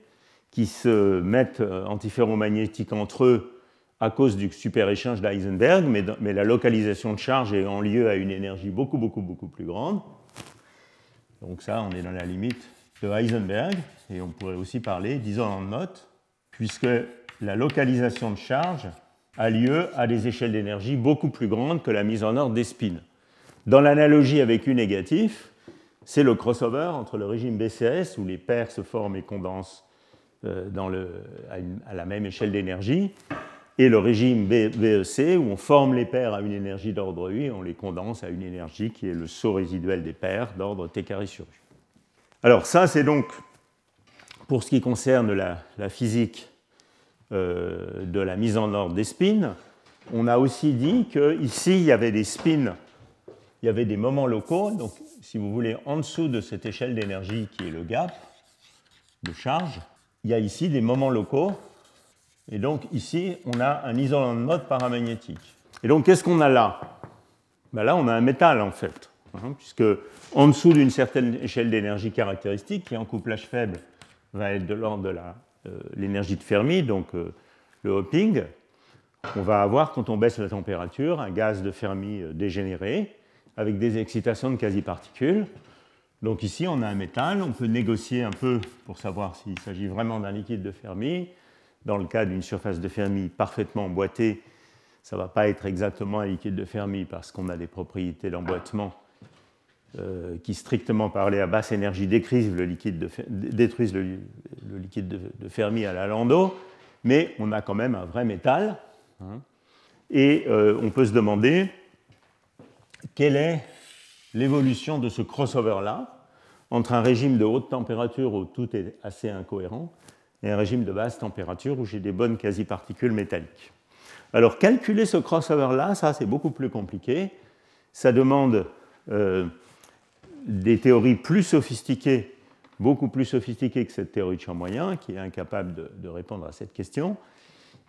qui se mettent euh, antiferromagnétiques entre eux à cause du super-échange d'Heisenberg, mais, la localisation de charge est en lieu à une énergie beaucoup, beaucoup, beaucoup plus grande. Donc ça, on est dans la limite de Heisenberg, et on pourrait aussi parler d'isolant de Mott, puisque la localisation de charge a lieu à des échelles d'énergie beaucoup plus grandes que la mise en ordre des spins. Dans l'analogie avec U négatif, c'est le crossover entre le régime BCS, où les paires se forment et condensent euh, à, la même échelle d'énergie, et le régime BEC, où on forme les paires à une énergie d'ordre U et on les condense à une énergie qui est le saut résiduel des paires d'ordre T carré sur U. Alors ça, c'est donc pour ce qui concerne la, physique euh, de la mise en ordre des spins. On a aussi dit qu'ici, il y avait des spins, il y avait des moments locaux. Donc, si vous voulez, en dessous de cette échelle d'énergie qui est le gap de charge, il y a ici des moments locaux. Et donc, ici, on a un isolant de mode paramagnétique. Et donc, qu'est-ce qu'on a là? Ben Là, on a un métal, en fait. Hein, puisque en dessous d'une certaine échelle d'énergie caractéristique, qui en couplage faible va être de l'ordre de euh, l'énergie de Fermi, donc euh, le hopping, on va avoir, quand on baisse la température, un gaz de Fermi euh, dégénéré avec des excitations de quasi-particules. Donc ici, on a un métal, on peut négocier un peu pour savoir s'il s'agit vraiment d'un liquide de Fermi. Dans le cas d'une surface de Fermi parfaitement emboîtée, ça ne va pas être exactement un liquide de Fermi parce qu'on a des propriétés d'emboîtement euh, qui, strictement parlé, à basse énergie, détruisent le liquide de, Fermi à la Landau, mais on a quand même un vrai métal. Hein. et euh, on peut se demander quelle est l'évolution de ce crossover-là entre un régime de haute température où tout est assez incohérent et un régime de basse température où j'ai des bonnes quasi-particules métalliques. Alors calculer ce crossover-là, ça c'est beaucoup plus compliqué. Ça demande euh, des théories plus sophistiquées, beaucoup plus sophistiquées que cette théorie de champ moyen, qui est incapable de, répondre à cette question.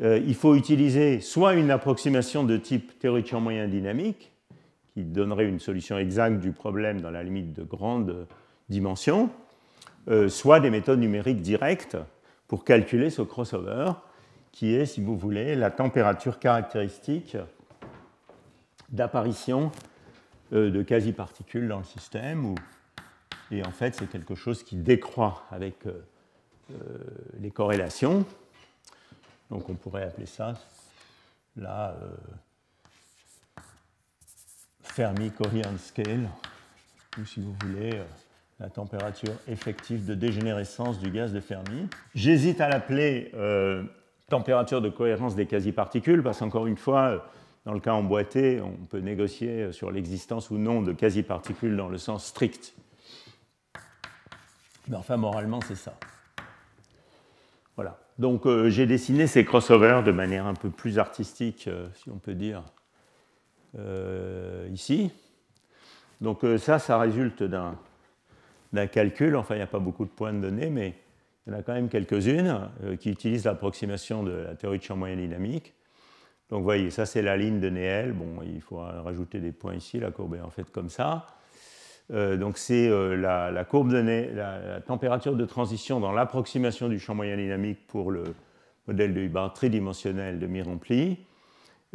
Euh, il faut utiliser soit une approximation de type théorie de champ moyen dynamique, qui donnerait une solution exacte du problème dans la limite de grande dimension, euh, soit des méthodes numériques directes pour calculer ce crossover, qui est, si vous voulez, la température caractéristique d'apparition euh, de quasi-particules dans le système. et en fait, c'est quelque chose qui décroît avec euh, euh, les corrélations. Donc on pourrait appeler ça la Fermi-Covariance Scale, ou si vous voulez, la température effective de dégénérescence du gaz de Fermi. J'hésite à l'appeler température de cohérence des quasi-particules, parce qu'encore une fois, dans le cas emboîté, on peut négocier sur l'existence ou non de quasi-particules dans le sens strict. Mais enfin, moralement, c'est ça. Voilà. Donc, euh, j'ai dessiné ces crossovers de manière un peu plus artistique, euh, si on peut dire, euh, ici. Donc, ça, ça résulte d'un calcul. Enfin, il n'y a pas beaucoup de points de données, mais il y en a quand même quelques-unes qui utilisent l'approximation de la théorie de champ moyen dynamique. Donc vous voyez, ça c'est la ligne de Néel. Bon, il faut rajouter des points ici, la courbe est en fait comme ça. Euh, donc c'est euh, la, courbe de Néel, la, température de transition dans l'approximation du champ moyen dynamique pour le modèle de Hubbard tridimensionnel de mi-rempli.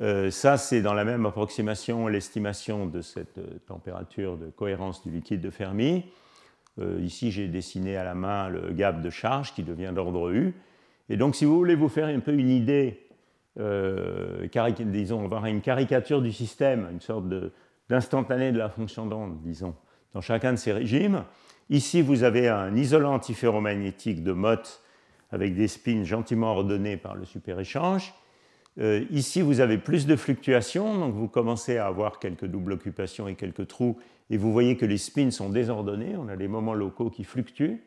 Euh, ça, c'est dans la même approximation l'estimation de cette température de cohérence du liquide de Fermi. Ici, j'ai dessiné à la main le gap de charge qui devient d'ordre U. Et donc, si vous voulez vous faire un peu une idée euh, disons, avoir une caricature du système, une sorte d'instantané de, la fonction d'onde, disons, dans chacun de ces régimes. Ici, vous avez un isolant antiferromagnétique de Mott avec des spins gentiment ordonnés par le super-échange. Euh, ici, vous avez plus de fluctuations, donc vous commencez à avoir quelques doubles occupations et quelques trous, et vous voyez que les spins sont désordonnés, on a des moments locaux qui fluctuent.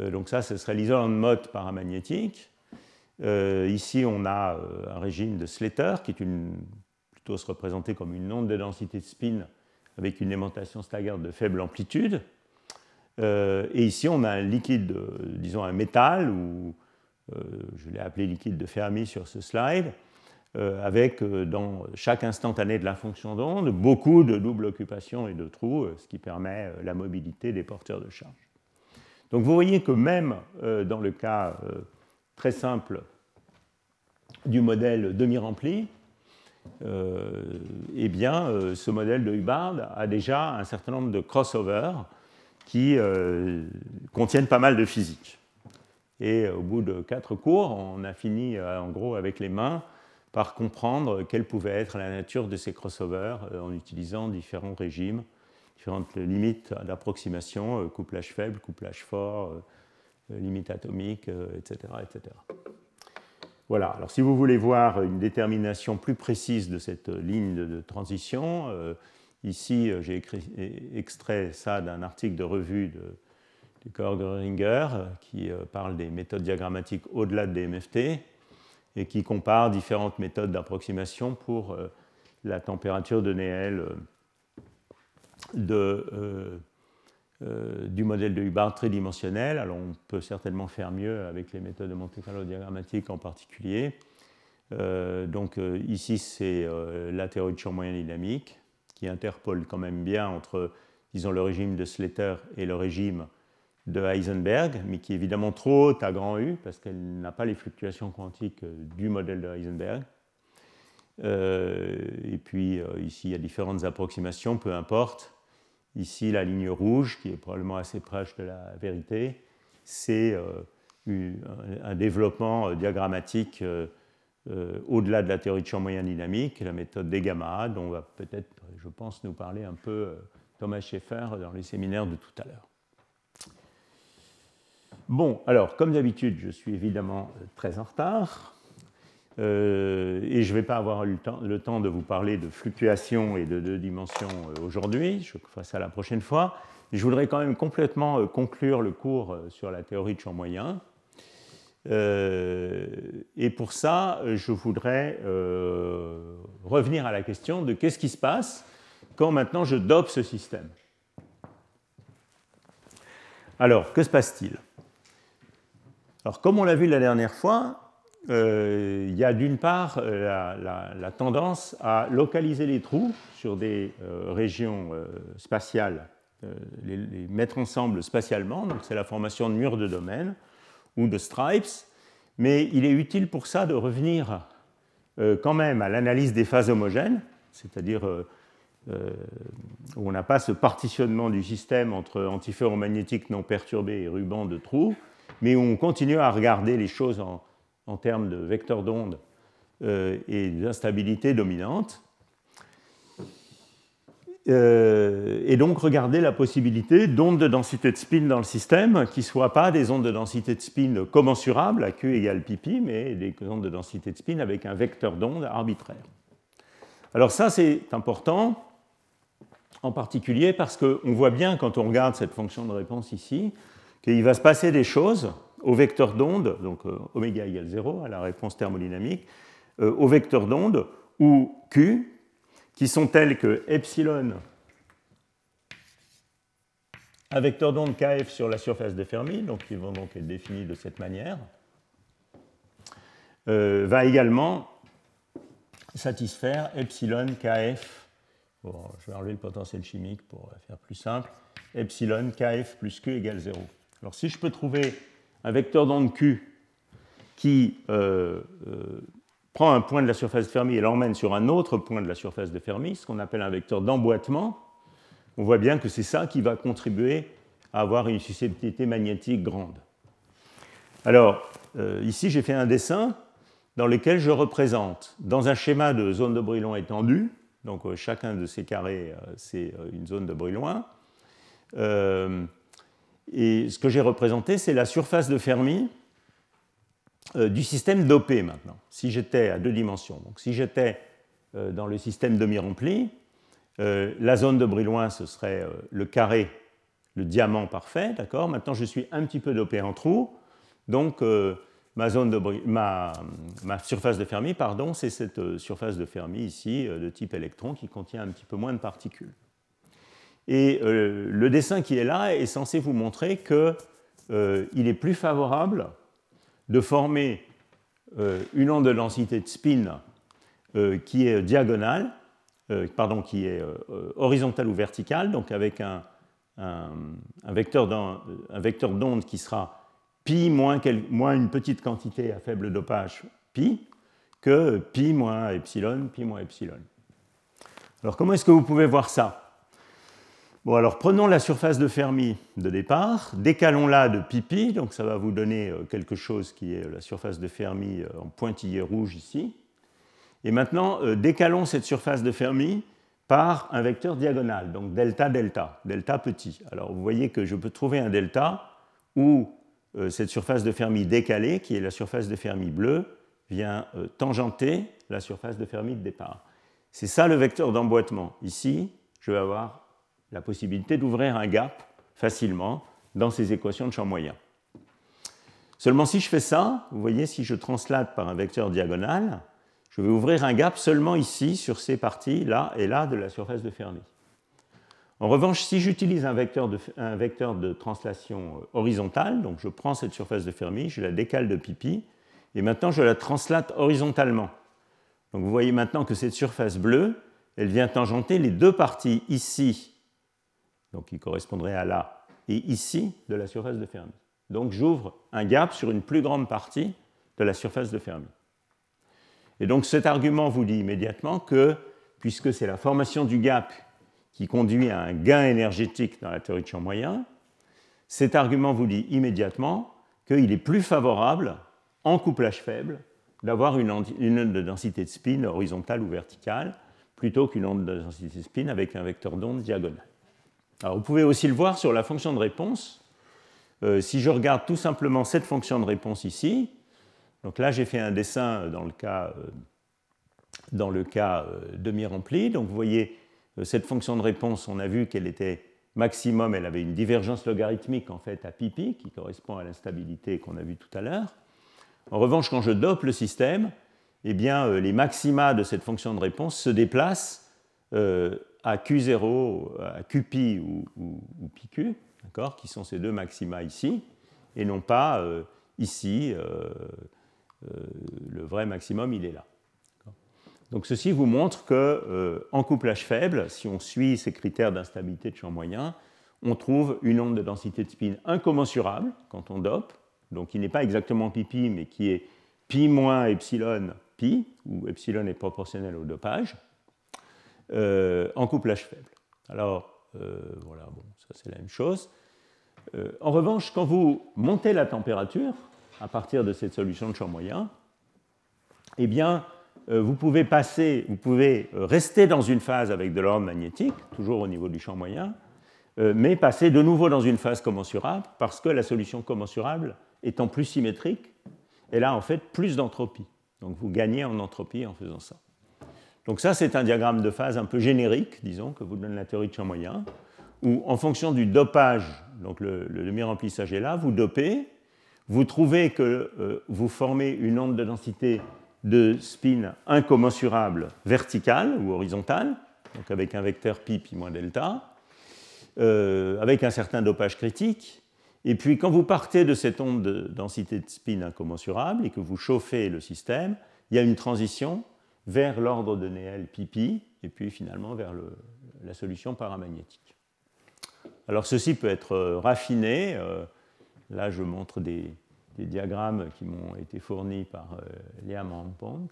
Euh, donc ça, ce serait l'isolant de Mott paramagnétique. Euh, ici, on a euh, un régime de Slater qui est une, plutôt se représenter comme une onde de densité de spin avec une aimantation Stagger de faible amplitude. Euh, et ici, on a un liquide, disons un métal, ou je l'ai appelé liquide de Fermi sur ce slide, avec dans chaque instantané de la fonction d'onde beaucoup de double occupation et de trous, ce qui permet la mobilité des porteurs de charge. Donc vous voyez que même dans le cas très simple du modèle demi-rempli, eh bien, ce modèle de Hubbard a déjà un certain nombre de crossovers qui contiennent pas mal de physique. Et au bout de quatre cours, on a fini en gros avec les mains par comprendre quelle pouvait être la nature de ces crossovers en utilisant différents régimes différentes limites d'approximation, euh, couplage faible, couplage fort, euh, limite atomique, etc., euh, etc. Voilà, alors si vous voulez voir une détermination plus précise de cette ligne de, transition, ici j'ai extrait ça d'un article de revue de, de Korgeringer qui parle des méthodes diagrammatiques au-delà de DMFT et qui compare différentes méthodes d'approximation pour la température de Néel euh, euh, du modèle de Hubbard tridimensionnel. Alors on peut certainement faire mieux avec les méthodes de Monte Carlo diagrammatique en particulier. Euh, donc ici c'est la théorie de champ moyen dynamique qui interpole quand même bien entre disons, le régime de Slater et le régime de Heisenberg, mais qui est évidemment trop à grand U, parce qu'elle n'a pas les fluctuations quantiques du modèle de Heisenberg. et puis ici, il y a différentes approximations, peu importe. Ici, la ligne rouge, qui est probablement assez proche de la vérité, c'est euh, un développement euh, diagrammatique euh, au-delà de la théorie de champ moyen dynamique, la méthode des gamma, dont va peut-être, je pense, nous parler un peu Thomas Schaeffer dans les séminaires de tout à l'heure. Bon, alors, comme d'habitude, je suis évidemment très en retard. Euh, et je ne vais pas avoir le temps, de vous parler de fluctuations et de deux dimensions euh, aujourd'hui, je ferai ça la prochaine fois. Je voudrais quand même complètement euh, conclure le cours sur la théorie de champ moyen. et pour ça, je voudrais revenir à la question de qu'est-ce qui se passe quand maintenant je dope ce système. Alors, que se passe-t-il? Alors, comme on l'a vu la dernière fois, euh, il y a d'une part euh, la, tendance à localiser les trous sur des euh, régions spatiales, les, mettre ensemble spatialement, donc c'est la formation de murs de domaine ou de stripes, mais il est utile pour ça de revenir quand même à l'analyse des phases homogènes, c'est-à-dire où on n'a pas ce partitionnement du système entre antiferromagnétique non perturbé et ruban de trous, mais on continue à regarder les choses en, termes de vecteurs d'onde euh, et d'instabilité dominante. Euh, et donc regarder la possibilité d'ondes de densité de spin dans le système qui ne soient pas des ondes de densité de spin commensurables à Q égale pi, mais des ondes de densité de spin avec un vecteur d'onde arbitraire. Alors ça, c'est important, en particulier parce qu'on voit bien quand on regarde cette fonction de réponse ici, qu'il va se passer des choses au vecteur d'onde, donc euh, oméga égale 0 à la réponse thermodynamique, euh, au vecteur d'onde ou Q, qui sont tels que epsilon, un vecteur d'onde kf sur la surface de Fermi, donc qui vont donc être définis de cette manière, euh, va également satisfaire epsilon kf. Bon, je vais enlever le potentiel chimique pour faire plus simple. Epsilon kf plus q égale 0. Alors si je peux trouver un vecteur d'onde Q qui euh, euh, prend un point de la surface de Fermi et l'emmène sur un autre point de la surface de Fermi, ce qu'on appelle un vecteur d'emboîtement, on voit bien que c'est ça qui va contribuer à avoir une susceptibilité magnétique grande. Alors, euh, ici, j'ai fait un dessin dans lequel je représente, dans un schéma de zone de Brillouin étendue, donc chacun de ces carrés, c'est une zone de Brillouin, et ce que j'ai représenté, c'est la surface de Fermi euh, du système dopé maintenant. Si j'étais à deux dimensions, donc si j'étais euh, dans le système demi-rempli, euh, la zone de Brillouin, ce serait le carré, le diamant parfait, d'accord Maintenant, je suis un petit peu dopé en trou, donc ma, ma, surface de Fermi, pardon, c'est cette surface de Fermi ici, de type électron, qui contient un petit peu moins de particules. Et euh, le dessin qui est là est censé vous montrer qu'il euh, est plus favorable de former euh, une onde de densité de spin qui est diagonale, pardon, qui est horizontale ou verticale, donc avec un, vecteur d'onde qui sera pi moins, moins, une petite quantité à faible dopage pi, que pi moins epsilon, pi moins epsilon. Alors comment est-ce que vous pouvez voir ça? Bon, alors prenons la surface de Fermi de départ, décalons-la de pi donc ça va vous donner euh, quelque chose qui est la surface de Fermi euh, en pointillé rouge ici. Et maintenant, euh, décalons cette surface de Fermi par un vecteur diagonal, donc delta delta, delta petit. Alors vous voyez que je peux trouver un delta où cette surface de Fermi décalée, qui est la surface de Fermi bleue, vient tangenter la surface de Fermi de départ. C'est ça le vecteur d'emboîtement. Ici, je vais avoir la possibilité d'ouvrir un gap facilement dans ces équations de champ moyen. Seulement si je fais ça, vous voyez, si je translate par un vecteur diagonal, je vais ouvrir un gap seulement ici, sur ces parties, là et là, de la surface de Fermi. En revanche, si j'utilise un, vecteur de translation euh, horizontale, donc je prends cette surface de Fermi, je la décale de pipi, et maintenant je la translate horizontalement. Donc vous voyez maintenant que cette surface bleue, elle vient tangenter les deux parties ici donc qui correspondrait à là, et ici de la surface de Fermi. Donc j'ouvre un gap sur une plus grande partie de la surface de Fermi. Et donc cet argument vous dit immédiatement que, puisque c'est la formation du gap qui conduit à un gain énergétique dans la théorie de champ moyen, cet argument vous dit immédiatement qu'il est plus favorable, en couplage faible, d'avoir une, onde de densité de spin horizontale ou verticale, plutôt qu'une onde de densité de spin avec un vecteur d'onde diagonal. Alors, vous pouvez aussi le voir sur la fonction de réponse. Euh, si je regarde tout simplement cette fonction de réponse ici, donc là j'ai fait un dessin dans le cas, euh, euh, demi-rempli. Donc vous voyez cette fonction de réponse, on a vu qu'elle était maximum, elle avait une divergence logarithmique en fait à qui correspond à l'instabilité qu'on a vu tout à l'heure. En revanche, quand je dope le système, eh bien, les maxima de cette fonction de réponse se déplacent à Q0, à QPi ou, ou, qui sont ces deux maxima ici, et non pas euh, ici, euh, euh, le vrai maximum, il est là. Donc ceci vous montre que en couplage faible, si on suit ces critères d'instabilité de champ moyen, on trouve une onde de densité de spin incommensurable quand on dope, donc qui n'est pas exactement pi mais qui est pi moins epsilon pi, où epsilon est proportionnel au dopage, en couplage faible. Alors, euh, voilà, bon, ça c'est la même chose. Euh, en revanche, quand vous montez la température à partir de cette solution de champ moyen, eh bien, vous pouvez passer, vous pouvez rester dans une phase avec de l'ordre magnétique, toujours au niveau du champ moyen, mais passer de nouveau dans une phase commensurable parce que la solution commensurable étant plus symétrique, elle a en fait plus d'entropie. Donc vous gagnez en entropie en faisant ça. Donc ça, c'est un diagramme de phase un peu générique, disons, que vous donne la théorie de champ moyen, où en fonction du dopage, donc le, demi-remplissage est là, vous dopez, vous trouvez que euh, vous formez une onde de densité de spin incommensurable verticale ou horizontale, donc avec un vecteur pi, pi moins delta, euh, avec un certain dopage critique. Et puis quand vous partez de cette onde de densité de spin incommensurable et que vous chauffez le système, il y a une transition vers l'ordre de Néel pipi, et puis finalement vers la solution paramagnétique. Alors ceci peut être euh, raffiné. Euh, là, je montre des, diagrammes qui m'ont été fournis par euh, Liam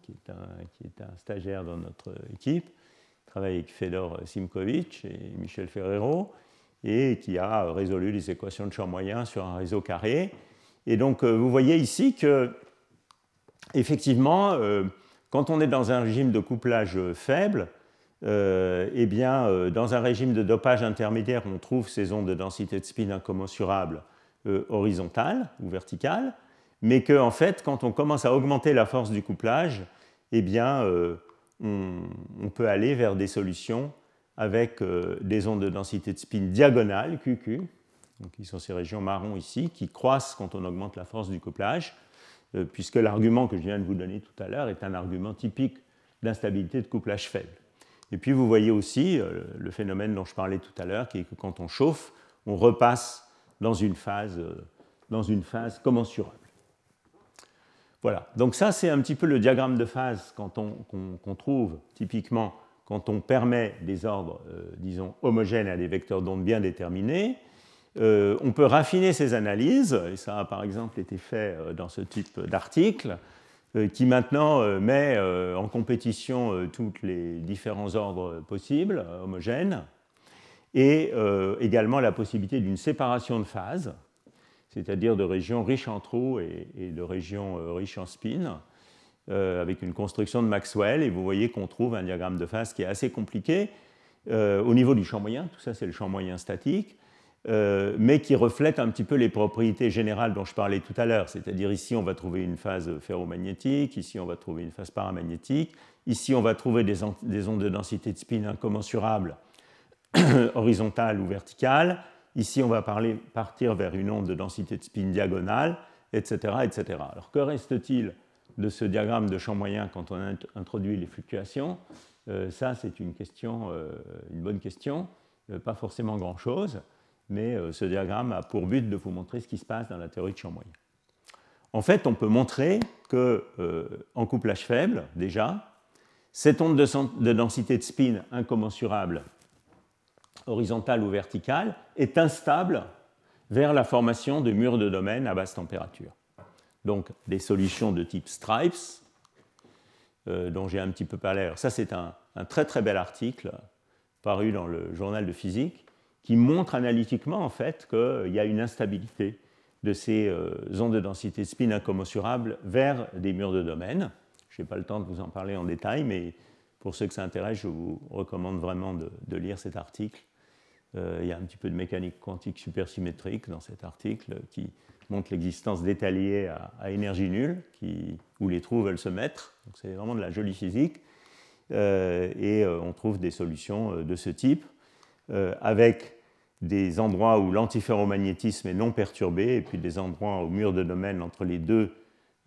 qui est, un, stagiaire dans notre équipe, qui travaille avec Fedor Simkovic et Michel Ferrero, et qui a résolu les équations de champ moyen sur un réseau carré. Et donc, vous voyez ici que, effectivement, quand on est dans un régime de couplage faible, euh, eh bien, euh, dans un régime de dopage intermédiaire, on trouve ces ondes de densité de spin incommensurables euh, horizontales ou verticales, mais qu'en en fait, quand on commence à augmenter la force du couplage, eh bien, on, peut aller vers des solutions avec des ondes de densité de spin diagonales, QQ, qui sont ces régions marron ici, qui croissent quand on augmente la force du couplage, euh, puisque l'argument que je viens de vous donner tout à l'heure est un argument typique d'instabilité de couplage faible. Et puis vous voyez aussi euh, le phénomène dont je parlais tout à l'heure, qui est que quand on chauffe, on repasse dans une phase, euh, dans une phase commensurable. Voilà, donc ça c'est un petit peu le diagramme de phase qu'on trouve typiquement quand on permet des ordres, disons, homogènes à des vecteurs d'onde bien déterminés. Euh, on peut raffiner ces analyses, et ça a par exemple été fait euh, dans ce type d'article, qui maintenant met en compétition tous les différents ordres possibles, homogènes, et également la possibilité d'une séparation de phases, c'est-à-dire de régions riches en trous et, de régions riches en spin, avec une construction de Maxwell. Et vous voyez qu'on trouve un diagramme de phase qui est assez compliqué au niveau du champ moyen. Tout ça, c'est le champ moyen statique. Euh, mais qui reflète un petit peu les propriétés générales dont je parlais tout à l'heure. C'est-à-dire ici, on va trouver une phase ferromagnétique, ici, on va trouver une phase paramagnétique, ici, on va trouver des, ondes de densité de spin incommensurables, <coughs> horizontales ou verticales. Ici, on va partir vers une onde de densité de spin diagonale, etc. etc. Alors, que reste-t-il de ce diagramme de champ moyen quand on introduit les fluctuations? Euh, Ça, c'est une, question, euh, une bonne question. pas forcément grand-chose mais euh, ce diagramme a pour but de vous montrer ce qui se passe dans la théorie de champ moyen. En fait, on peut montrer que euh, en couplage faible, déjà, cette onde de, densité de spin incommensurable, horizontale ou verticale, est instable vers la formation de murs de domaine à basse température. Donc des solutions de type stripes, euh, dont j'ai un petit peu parlé. ça, c'est un, très très bel article paru dans le journal de physique qui montre analytiquement en fait qu'il y a une instabilité de ces euh, ondes de densité de spin incommensurables vers des murs de domaine. Je n'ai pas le temps de vous en parler en détail, mais pour ceux que ça intéresse, je vous recommande vraiment de, lire cet article. Euh, il y a un petit peu de mécanique quantique supersymétrique dans cet article qui montre l'existence d'étaliers à, énergie nulle, où les trous veulent se mettre. c'est vraiment de la jolie physique. Euh, et on trouve des solutions de ce type, avec des endroits où l'antiferromagnétisme est non perturbé, et puis des endroits au mur de domaine entre les deux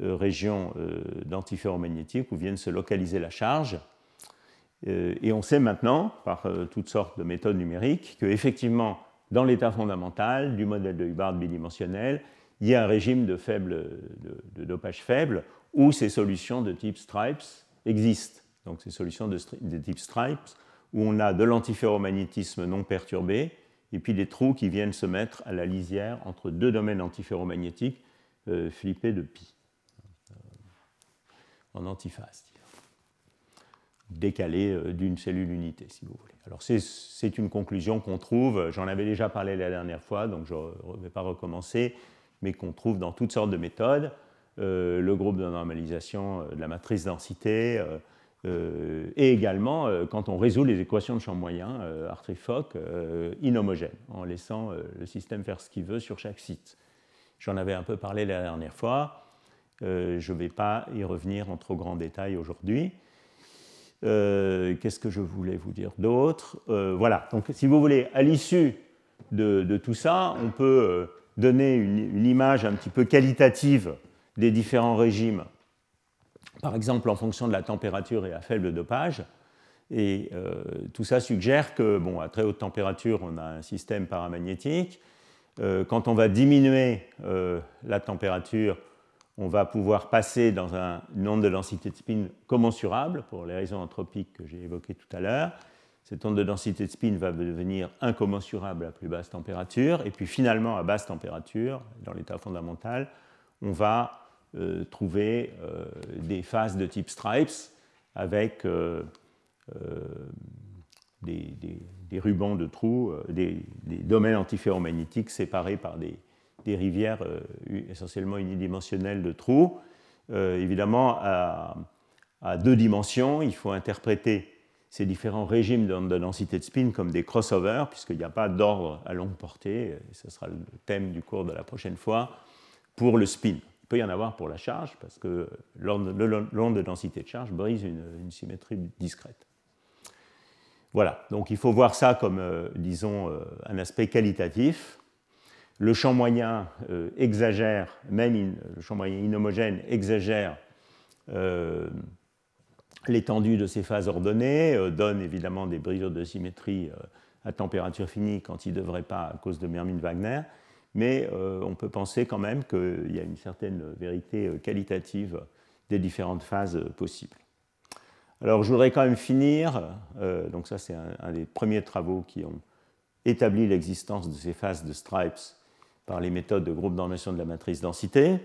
euh, régions euh, où viennent se localiser la charge. Euh, et on sait maintenant, par toutes sortes de méthodes numériques, qu'effectivement, dans l'état fondamental du modèle de Hubbard bidimensionnel, il y a un régime de, faible, de, dopage faible où ces solutions de type stripes existent. Donc ces solutions de, de type stripes où on a de l'antiferromagnétisme non perturbé et puis des trous qui viennent se mettre à la lisière entre deux domaines antiferromagnétiques euh, flippés de pi, euh, en antiphase, décalés euh, d'une cellule unité, si vous voulez. Alors c'est une conclusion qu'on trouve, j'en avais déjà parlé la dernière fois, donc je ne vais pas recommencer, mais qu'on trouve dans toutes sortes de méthodes. le groupe de normalisation de la matrice densité, euh, et également euh, quand on résout les équations de champ moyen, euh, Hartree-Fock, inhomogènes, en laissant le système faire ce qu'il veut sur chaque site. J'en avais un peu parlé la dernière fois. je ne vais pas y revenir en trop grand détail aujourd'hui. Qu'est-ce que je voulais vous dire d'autre? Voilà, donc si vous voulez, à l'issue de, tout ça, on peut donner une, image un petit peu qualitative des différents régimes par exemple en fonction de la température et à faible dopage. Et euh, tout ça suggère que, bon, à très haute température, on a un système paramagnétique. Euh, quand on va diminuer euh, la température, on va pouvoir passer dans un, une onde de densité de spin commensurable, pour les raisons anthropiques que j'ai évoquées tout à l'heure. Cette onde de densité de spin va devenir incommensurable à plus basse température. Et puis finalement, à basse température, dans l'état fondamental, on va euh, trouver euh, des phases de type stripes avec euh, des, rubans de trous, des, domaines antiferromagnétiques séparés par des, rivières essentiellement unidimensionnelles de trous. évidemment, à, deux dimensions, il faut interpréter ces différents régimes de densité de spin comme des crossovers, puisqu'il n'y a pas d'ordre à longue portée, et ce sera le thème du cours de la prochaine fois, pour le spin peut y en avoir pour la charge, parce que l'onde de densité de charge brise une, symétrie discrète. Voilà, donc il faut voir ça comme, euh, disons, euh, un aspect qualitatif. Le champ moyen euh, exagère, même le champ moyen inhomogène exagère l'étendue de ces phases ordonnées, donne évidemment des brisures de symétrie à température finie quand il ne devrait pas à cause de Mermin-Wagner mais euh, on peut penser quand même qu'il y a une certaine vérité euh, qualitative des différentes phases euh, possibles. Alors je voudrais quand même finir, donc ça c'est un, des premiers travaux qui ont établi l'existence de ces phases de stripes par les méthodes de groupe d'ormation de la matrice densité.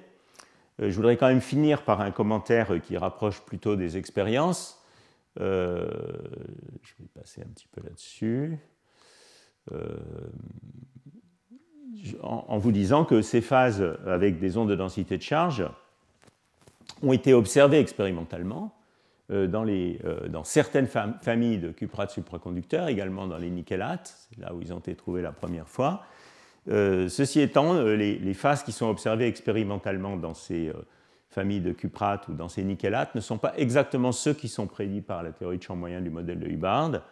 je voudrais quand même finir par un commentaire qui rapproche plutôt des expériences. je vais passer un petit peu là-dessus. En, vous disant que ces phases avec des ondes de densité de charge ont été observées expérimentalement euh, dans, les, euh, dans, certaines familles de cuprates supraconducteurs, également dans les nickelates, là où ils ont été trouvés la première fois. Euh, ceci étant, les, phases qui sont observées expérimentalement dans ces familles de cuprates ou dans ces nickelates ne sont pas exactement ceux qui sont prédits par la théorie de champ moyen du modèle de Hubbard.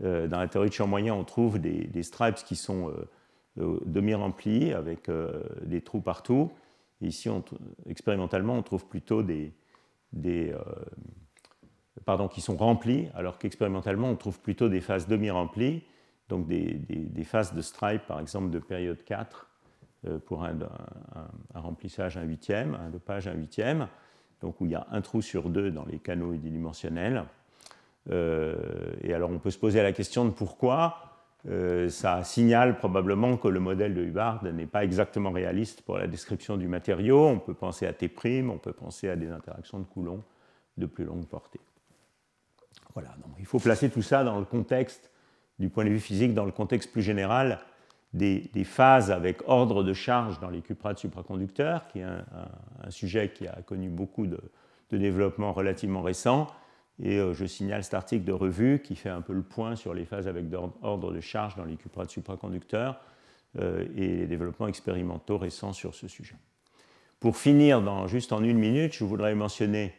dans la théorie de champ moyen, on trouve des, stripes qui sont demi-remplis avec des trous partout. ici, expérimentalement, on trouve plutôt des, des, pardon, qui sont remplis, alors qu'expérimentalement, on trouve plutôt des phases demi-remplies, donc des, phases de stripe, par exemple, de période 4 euh, pour un, remplissage un huitième, un dopage un huitième, donc où il y a un trou sur deux dans les canaux unidimensionnels. Euh, et alors on peut se poser la question de pourquoi euh, ça signale probablement que le modèle de Hubbard n'est pas exactement réaliste pour la description du matériau. On peut penser à T', on peut penser à des interactions de Coulomb de plus longue portée. Voilà, il faut placer tout ça dans le contexte, du point de vue physique, dans le contexte plus général des, phases avec ordre de charge dans les cuprates supraconducteurs, qui est un, sujet qui a connu beaucoup de, développement relativement récent. Et euh, je signale cet article de revue qui fait un peu le point sur les phases avec ordre de charge dans les cuprates supraconducteurs euh, et les développements expérimentaux récents sur ce sujet. Pour finir, dans, juste en une minute, je voudrais mentionner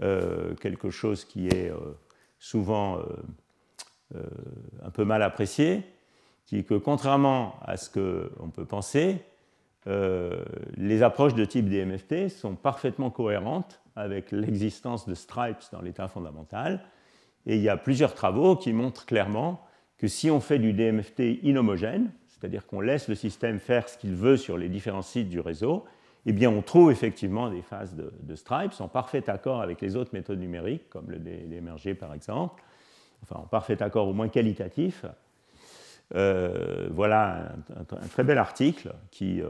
euh, quelque chose qui est souvent un peu mal apprécié, qui est que contrairement à ce qu'on peut penser, les approches de type DMFT sont parfaitement cohérentes avec l'existence de stripes dans l'état fondamental. Et il y a plusieurs travaux qui montrent clairement que si on fait du DMFT inhomogène, c'est-à-dire qu'on laisse le système faire ce qu'il veut sur les différents sites du réseau, eh bien, on trouve effectivement des phases de, stripes en parfait accord avec les autres méthodes numériques, comme le DMRG par exemple, enfin en parfait accord au moins qualitatif. Euh, voilà un, très bel article qui euh,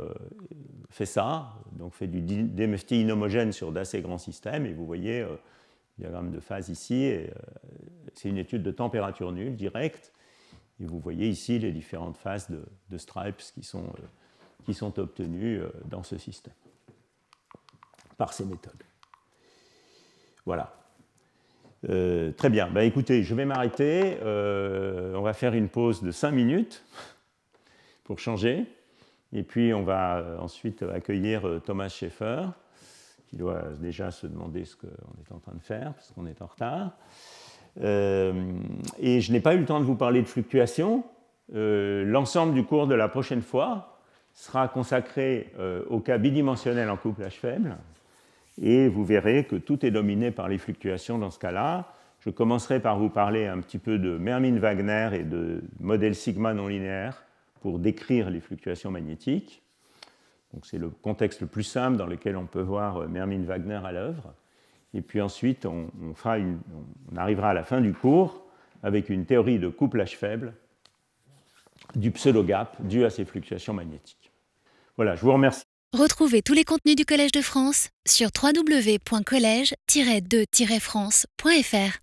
fait ça, donc fait du DMFT inhomogène sur d'assez grands systèmes, et vous voyez le euh, diagramme de phase ici, c'est une étude de température nulle directe, et vous voyez ici les différentes phases de, stripes qui sont, qui sont obtenues dans ce système par ces méthodes. Voilà. Euh, très bien. Ben, écoutez, je vais m'arrêter. Euh, on va faire une pause de 5 minutes pour changer. Et puis, on va euh, ensuite accueillir Thomas Schaeffer, qui doit déjà se demander ce qu'on est en train de faire, parce qu'on est en retard. et je n'ai pas eu le temps de vous parler de fluctuation. L'ensemble du cours de la prochaine fois sera consacré au cas bidimensionnel en couplage faible, et vous verrez que tout est dominé par les fluctuations dans ce cas-là. Je commencerai par vous parler un petit peu de Mermin-Wagner et de modèle sigma non linéaire pour décrire les fluctuations magnétiques. c'est le contexte le plus simple dans lequel on peut voir Mermin-Wagner à l'œuvre. Et puis ensuite, on, on arrivera à la fin du cours avec une théorie de couplage faible du pseudo-gap dû à ces fluctuations magnétiques. Voilà, je vous remercie. Retrouvez tous les contenus du Collège de France sur www.colège-2-france.fr.